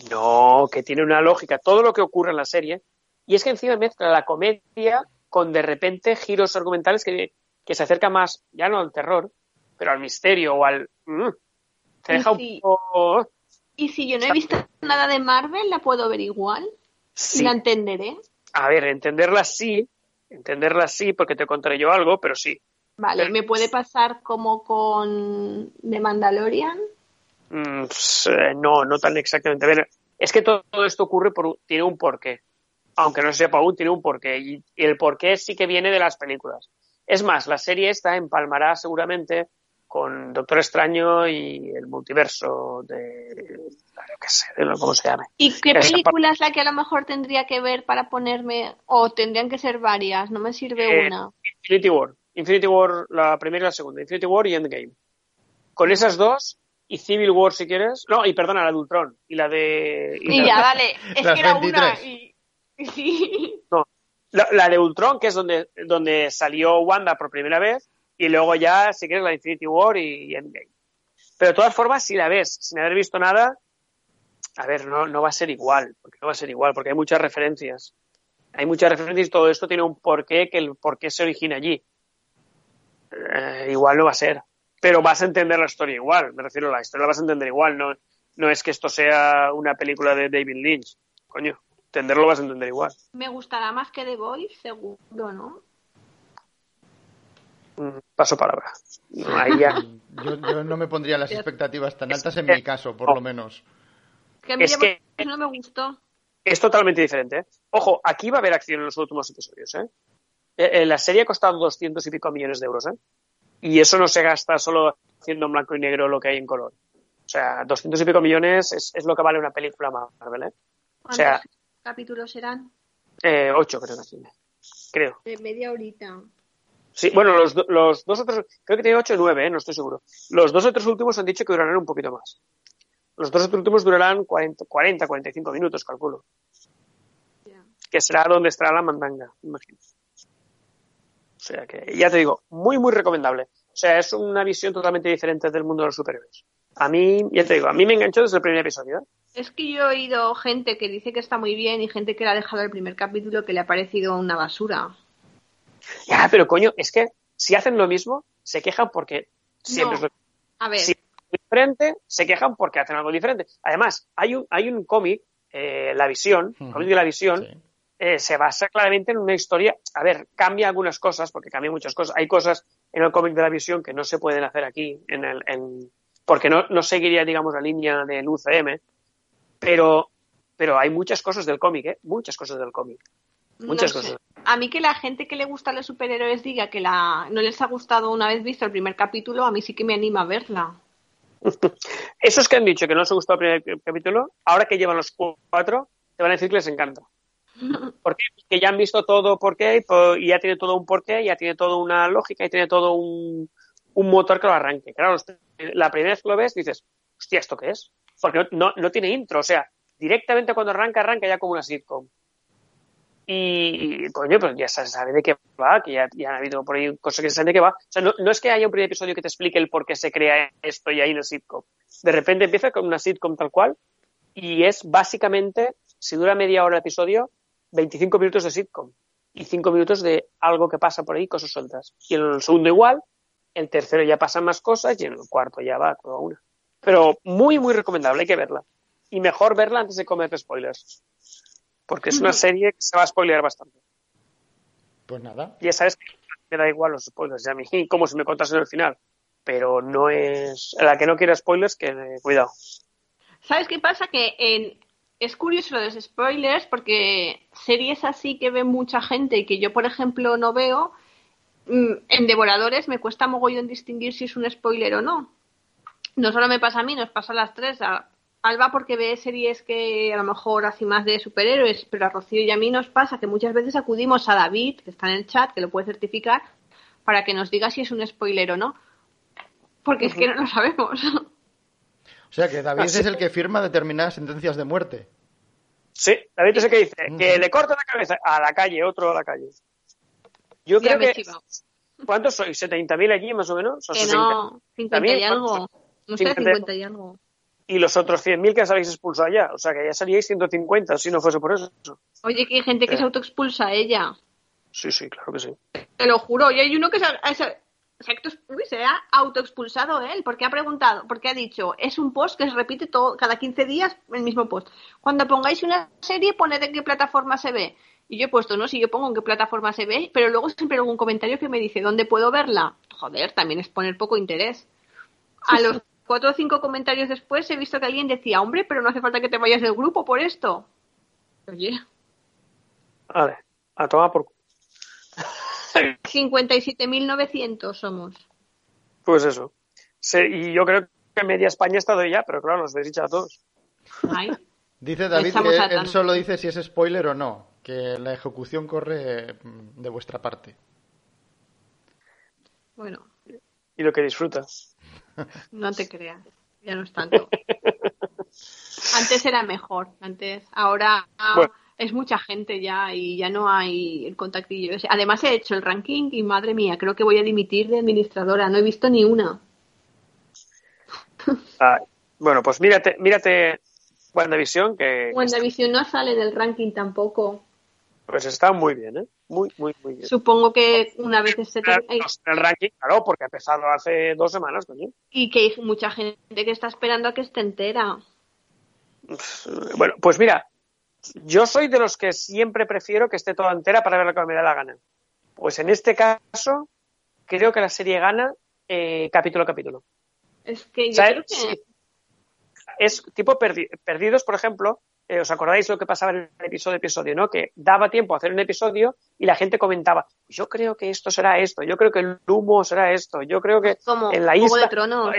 No, que tiene una lógica. Todo lo que ocurre en la serie. Y es que encima mezcla la comedia con de repente giros argumentales que, que se acercan más, ya no al terror, pero al misterio o al. mm, te deja un poco. Y si yo no he visto nada de Marvel, ¿la puedo ver igual? Sí. ¿La entenderé? A ver, entenderla sí, entenderla sí, porque te contaré yo algo, pero sí. Vale, Pero- ¿me puede pasar como con The Mandalorian? Mm, pues, no, no tan exactamente. A ver, es que todo, todo esto ocurre por un- tiene un porqué. Aunque no se sepa aún, tiene un porqué. Y, y el porqué sí que viene de las películas. Es más, la serie esta empalmará seguramente con Doctor Extraño y el multiverso de. Yo qué sé, de lo- ¿cómo se llame? ¿Y qué Esa película es la que a lo mejor tendría que ver para ponerme, o tendrían que ser varias, no me sirve Eh, una? Infinity War. Infinity War, la primera y la segunda. Infinity War y Endgame. Con esas dos, y Civil War si quieres. No, y perdona, la de Ultron. Y la de. y Y la- ya, vale, es Las que era 23. una y... *laughs* Sí. No, la, la de Ultron, que es donde, donde salió Wanda por primera vez, y luego ya, si quieres, la Infinity War y, y Endgame. Pero de todas formas, si la ves sin haber visto nada, a ver, no, no va a ser igual, porque no va a ser igual, porque hay muchas referencias. Hay muchas referencias y todo esto tiene un porqué que el porqué se origina allí. Eh, igual no va a ser. Pero vas a entender la historia igual, me refiero a la historia la vas a entender igual, no, no es que esto sea una película de David Lynch. Coño, entenderlo vas a entender igual. Me gustará más que The Voice, seguro, ¿no? Paso palabra. No, ahí ya. *laughs* Yo, yo no me pondría las expectativas tan altas en mi caso, por lo menos. Que a mí Es que- no me gustó. Es totalmente diferente. ¿eh? Ojo, aquí va a haber acción en los últimos episodios. ¿eh? Eh, la serie ha costado 200 y pico millones de euros. ¿eh? Y eso no se gasta solo haciendo en blanco y negro lo que hay en color. O sea, 200 y pico millones es, es lo que vale una película Marvel. ¿eh? ¿Cuántos sea- capítulos serán? Eh, ocho creo que. Creo. De media horita. Sí, bueno, los, los dos otros, creo que tiene ocho o nueve, ¿eh? no estoy seguro. Los dos otros últimos han dicho que durarán un poquito más. Los dos otros últimos durarán 40, 40 45 minutos, calculo. Que será donde estará la mandanga, imagino. O sea que, ya te digo, muy, muy recomendable. O sea, es una visión totalmente diferente del mundo de los superhéroes. A mí, ya te digo, a mí me enganchó desde el primer episodio. ¿eh? Es que yo he oído gente que dice que está muy bien y gente que le ha dejado el primer capítulo que le ha parecido una basura. Ya, pero coño, es que si hacen lo mismo, se quejan porque siempre No. es lo A ver, si diferente, se quejan porque hacen algo diferente. Además, hay un, hay un cómic, eh, La Visión, Ujú. cómic de La Visión, Sí. eh, se basa claramente en una historia. A ver, cambia algunas cosas, porque cambia muchas cosas. Hay cosas en el cómic de la visión que no se pueden hacer aquí, en el, en- porque no, no seguiría, digamos, la línea del UCM, pero, pero hay muchas cosas del cómic, ¿eh? Muchas cosas del cómic. Muchas no sé. cosas. A mí que la gente que le gusta a los superhéroes diga que la no les ha gustado una vez visto el primer capítulo, a mí sí que me anima a verla. *laughs* Esos que han dicho que no les gustó el primer capítulo, ahora que llevan los cuatro, te van a decir que les encanta. *laughs* ¿Por qué? Porque ya han visto todo por qué y ya tiene todo un porqué, ya tiene toda una lógica y tiene todo un, un motor que lo arranque. Claro, la primera vez que lo ves dices, hostia, ¿esto qué es? Porque no, no tiene intro, o sea, directamente cuando arranca, arranca ya como una sitcom. Y, coño, pues ya se sabe de qué va, que ya, han habido por ahí cosas que se saben de qué va. O sea, no, no, es que haya un primer episodio que te explique el por qué se crea esto y ahí el sitcom. De repente empieza con una sitcom tal cual y es básicamente, si dura media hora el episodio, 25 minutos de sitcom y 5 minutos de algo que pasa por ahí, cosas sueltas. Y en el segundo igual, el tercero ya pasan más cosas y en el cuarto ya va toda una. Pero muy, muy recomendable, hay que verla. Y mejor verla antes de comer spoilers. Porque es una serie que se va a spoilear bastante. Pues nada. Ya sabes que me da igual los spoilers, ya a mí, *laughs* como si me contas en el final. Pero no es. La que no quiera spoilers, que eh, cuidado. ¿Sabes qué pasa? Que en... es curioso lo de los spoilers, porque series así que ve mucha gente y que yo, por ejemplo, no veo, mm, en Devoradores me cuesta mogollón distinguir si es un spoiler o no. No solo me pasa a mí, nos pasa a las tres. A Alba porque ve series que a lo mejor hace más de superhéroes, pero a Rocío y a mí nos pasa que muchas veces acudimos a David, que está en el chat, que lo puede certificar, para que nos diga si es un spoiler o no. Porque es que no lo sabemos. O sea que David *laughs* es el que firma determinadas sentencias de muerte. Sí, David es el que dice que le corta la cabeza a la calle, otro a la calle. Yo creo que. ¿Cuántos sois? ¿70.000 allí más o menos? ¿O Que 60? no, 50 y algo. No sé, 50. 50 y algo. Y los otros 100.000 que os habéis expulsado ya. O sea que ya seríais 150 si no fuese por eso. Oye, que hay gente que Eh. se autoexpulsa a ella. Sí, sí, claro que sí. Te lo juro. Y hay uno que se, se- se uy, se ha autoexpulsado él porque ha preguntado, porque ha dicho, es un post que se repite todo, cada 15 días el mismo post. Cuando pongáis una serie, poned en qué plataforma se ve. Y yo he puesto, no, si yo pongo en qué plataforma se ve, pero luego siempre algún comentario que me dice, ¿dónde puedo verla? Joder, también es poner poco interés. A los *laughs* cuatro o cinco comentarios después he visto que alguien decía, hombre, pero no hace falta que te vayas del grupo por esto. Oye, Vale, a tomar por. cu- 57.900 somos. Pues eso. Y yo creo que media España ha estado ya, pero claro, los habéis dicho a todos. Ay. Dice David Estamos que él solo dice si es spoiler o no, que la ejecución corre mm, de vuestra parte. Bueno, Y lo que disfrutas. No te creas, ya no es tanto. Antes era mejor, antes, ahora Bueno. es mucha gente ya y ya no hay el contactillo. Además he hecho el ranking y madre mía, creo que voy a dimitir de administradora, no he visto ni una. *laughs* Ah, bueno, pues mírate, mírate WandaVision, que WandaVision no sale en el ranking tampoco. pues está muy bien, ¿eh? Muy, muy, muy bien. Supongo que una vez esté el ranking, claro, porque ha empezado hace dos semanas, coño. y que hay mucha gente que está esperando a que esté entera. Bueno, pues mira, yo soy de los que siempre prefiero que esté toda entera para ver lo que me da la gana. Pues en este caso, creo que la serie gana eh, capítulo a capítulo. Es que yo ¿Sabes? creo que. Es tipo perdi- Perdidos, por ejemplo, eh, ¿os acordáis lo que pasaba en el episodio episodio, no? Que daba tiempo a hacer un episodio y la gente comentaba, yo creo que esto será esto, yo creo que el humo será esto, yo creo que como en la Juego isla de Tronos.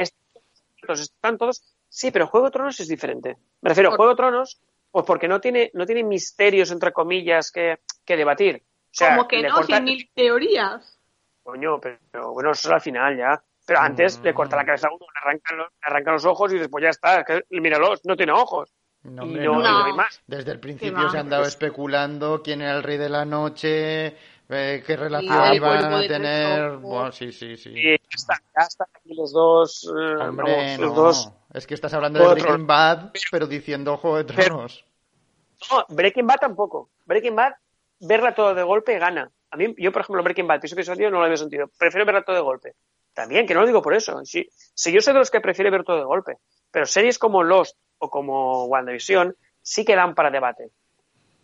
están todos. Sí, pero Juego de Tronos es diferente. Me refiero a Juego de Tronos, pues porque no tiene, no tiene misterios, entre comillas, que, que debatir. O sea, como que no, corta- sin mil teorías. Coño, pero, pero bueno, eso es al final ya. Pero antes Mm. le corta la cabeza a uno, le arranca, los, le arranca los ojos y después ya está. es que, míralos, no tiene ojos. No, hombre, no, más. Desde el principio se han dado especulando quién era el rey de la noche, eh, qué relación el iban a tener. Bueno, sí, sí, sí. Y ya está, ya están aquí los dos. eh, Hombre, los dos. Es que estás hablando de Breaking Bad, pero diciendo Juego de Tronos. No, Breaking Bad tampoco. Breaking Bad, verla todo de golpe gana. A mí, yo, por ejemplo, Breaking Bad, ese episodio no lo había sentido. Prefiero verla todo de golpe. También, que no lo digo por eso. Si, si yo soy de los que prefiere ver todo de golpe. Pero series como Lost o como WandaVision sí que dan para debate.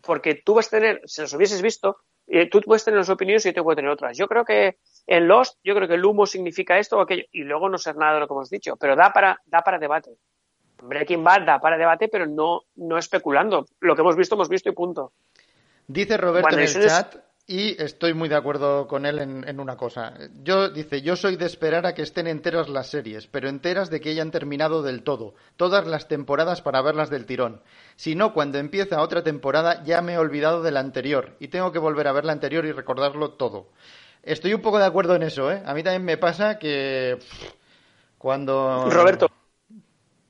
Porque tú vas a tener, si los hubieses visto, eh, tú puedes tener unas opiniones y yo te puedo tener otras. Yo creo que en Lost, yo creo que el humo significa esto o aquello. Y luego no ser nada de lo que hemos dicho. Pero da para, da para debate. Breaking Bad da para debate, pero no, no especulando. Lo que hemos visto, hemos visto y punto. Dice Roberto en el es- chat, y estoy muy de acuerdo con él en, en una cosa. Yo, dice, yo soy de esperar a que estén enteras las series, pero enteras de que hayan terminado del todo, todas las temporadas para verlas del tirón. Si no, cuando empieza otra temporada ya me he olvidado de la anterior, y tengo que volver a ver la anterior y recordarlo todo. Estoy un poco de acuerdo en eso, ¿eh? A mí también me pasa que cuando... Roberto,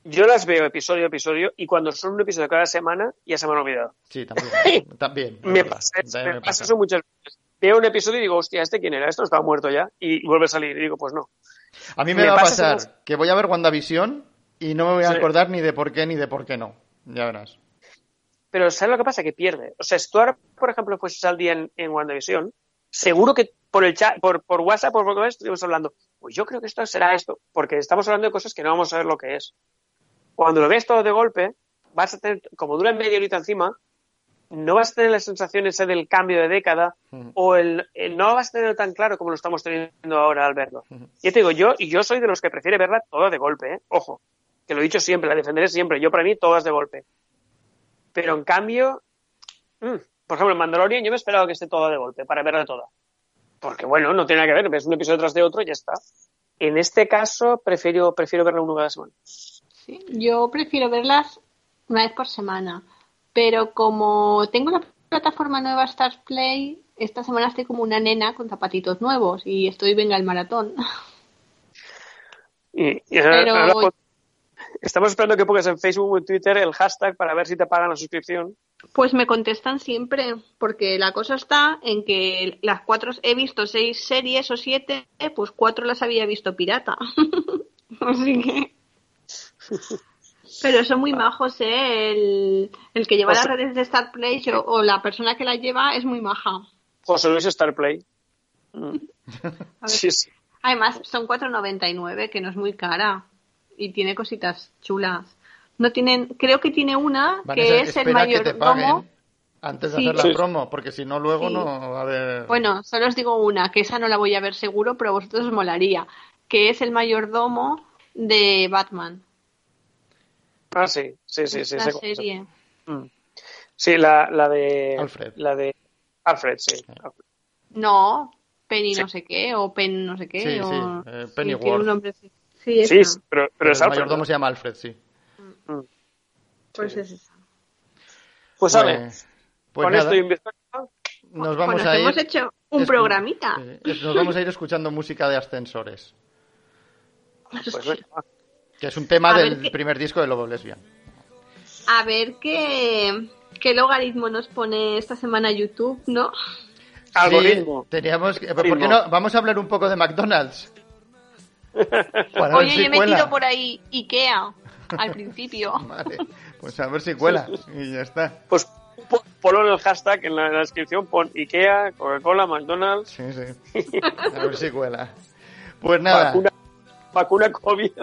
yo las veo episodio a episodio y cuando son un episodio cada semana ya se me han olvidado. Sí, también. *laughs* también. Me pasa, también me pasa eso muchas veces. Veo un episodio y digo, hostia, ¿este quién era? Esto estaba muerto ya. Y vuelve a salir. Y digo, pues no. A mí me, me va a pasa pasar que voy a ver WandaVision y no me voy a Sí. acordar ni de por qué ni de por qué no. Ya verás. Pero ¿sabes lo que pasa? Que pierde. O sea, si tú ahora, por ejemplo, fueses al día en, en WandaVision, seguro que por el chat, por, por WhatsApp, por lo que estuvimos hablando, pues yo creo que esto será esto, porque estamos hablando de cosas que no vamos a ver lo que es. Cuando lo ves todo de golpe, vas a tener, como dura media horita encima, no vas a tener la sensación esa del cambio de década, o el, el- no vas a tenerlo tan claro como lo estamos teniendo ahora al verlo. Ya te digo, yo, y yo soy de los que prefiere verla toda de golpe, ¿eh? Ojo, que lo he dicho siempre, la defenderé siempre. Yo para mí todas de golpe. Pero en cambio, mm, por ejemplo, en Mandalorian yo me esperaba que esté toda de golpe para verla toda. Porque bueno, no tiene nada que ver, ves un episodio tras de otro y ya está. En este caso, prefiero, prefiero verla uno cada semana. Sí, yo prefiero verlas una vez por semana. Pero como tengo la plataforma nueva Stars Play, esta semana estoy como una nena con zapatitos nuevos y estoy venga el maratón. Y, y ahora- Pero- ahora, estamos esperando que pongas en Facebook o en Twitter el hashtag para ver si te pagan la suscripción. Pues me contestan siempre, porque la cosa está en que las cuatro he visto seis series o siete, pues cuatro las había visto pirata. *laughs* Así que. Pero son muy majos, ¿eh? El, el que lleva O las redes de Star Play o, o la persona que la lleva es muy maja. José Luis Starplay. Mm. *laughs* Sí, sí. Además, son 4.99, que no es muy cara. Y tiene cositas chulas. No tienen, creo que tiene una Vanessa, que es el mayordomo. antes de Sí. hacer la Sí. promo, porque si no luego Sí. no va a haber... Bueno, solo os digo una, que esa no la voy a ver seguro, pero a vosotros os molaría. Que es el mayordomo de Batman. Ah, sí, sí, sí, sí. la serie. Mm. Sí, la, la de. Alfred. La de. Alfred, sí. No, Penny Sí. no sé qué, o Pen no sé qué. Sí, o... sí, eh, sí, Pennyworth. tiene un nombre. Sí, Sí, esa. sí, pero, pero Pero es el Alfred. mayordomo ¿no? se llama Alfred, sí. Pues es esa. Pues sale. Pues, pues con nada, esto y nos vamos Bueno, a ir... hemos hecho un escu- programita. sí, nos vamos a ir escuchando música de ascensores, pues. Que es un tema A del primer disco de Lobo Lesbian. A ver qué, qué logaritmo nos pone esta semana YouTube, ¿no? Algoritmo. Sí, teníamos que- ¿Por qué Algoritmo. no? Vamos a hablar un poco de McDonald's. *laughs* Para Oye, si yo he cuela. metido por ahí Ikea al principio. *laughs* Vale, pues a ver si cuela y ya está. Pues po- ponlo en el hashtag, en la, en la descripción, pon Ikea, Coca-Cola, McDonald's, Sí, sí. A ver si cuela. Pues *laughs* nada, vacuna, vacuna COVID. *laughs*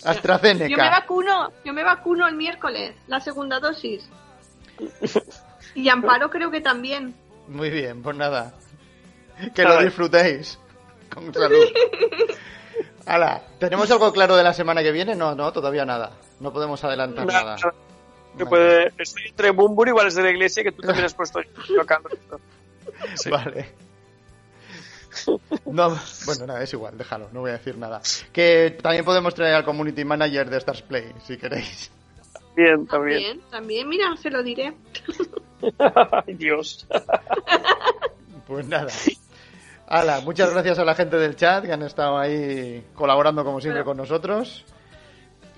Yo me AstraZeneca. vacuno, yo me vacuno el miércoles, la segunda dosis. Y Amparo creo que también. Muy bien, pues nada. Que lo disfrutéis. Con salud. *laughs* Hala, ¿tenemos algo claro de la semana que viene? No, no, todavía nada. No podemos adelantar nada. Puede, estoy entre Bumbur y Vales de la Iglesia, que tú también *laughs* has puesto tocando esto. Sí. Vale. No, bueno, nada, es igual, déjalo, no voy a decir nada. Que también podemos traer al community manager de Stars Play, si queréis. Bien, también. También, también, mira, se lo diré. Ay, *laughs* Dios. Pues nada. Hala, muchas gracias a la gente del chat que han estado ahí colaborando como siempre con nosotros.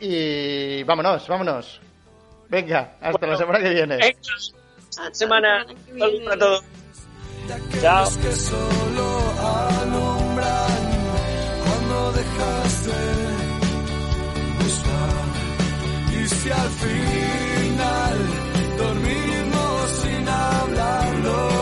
Y vámonos, vámonos. Venga, hasta la Bueno, semana que viene. Hasta semana. la semana que Saludos viene. para todos. Chao. Que solo alumbran cuando dejas de buscar. Y si al final dormimos sin hablarlo,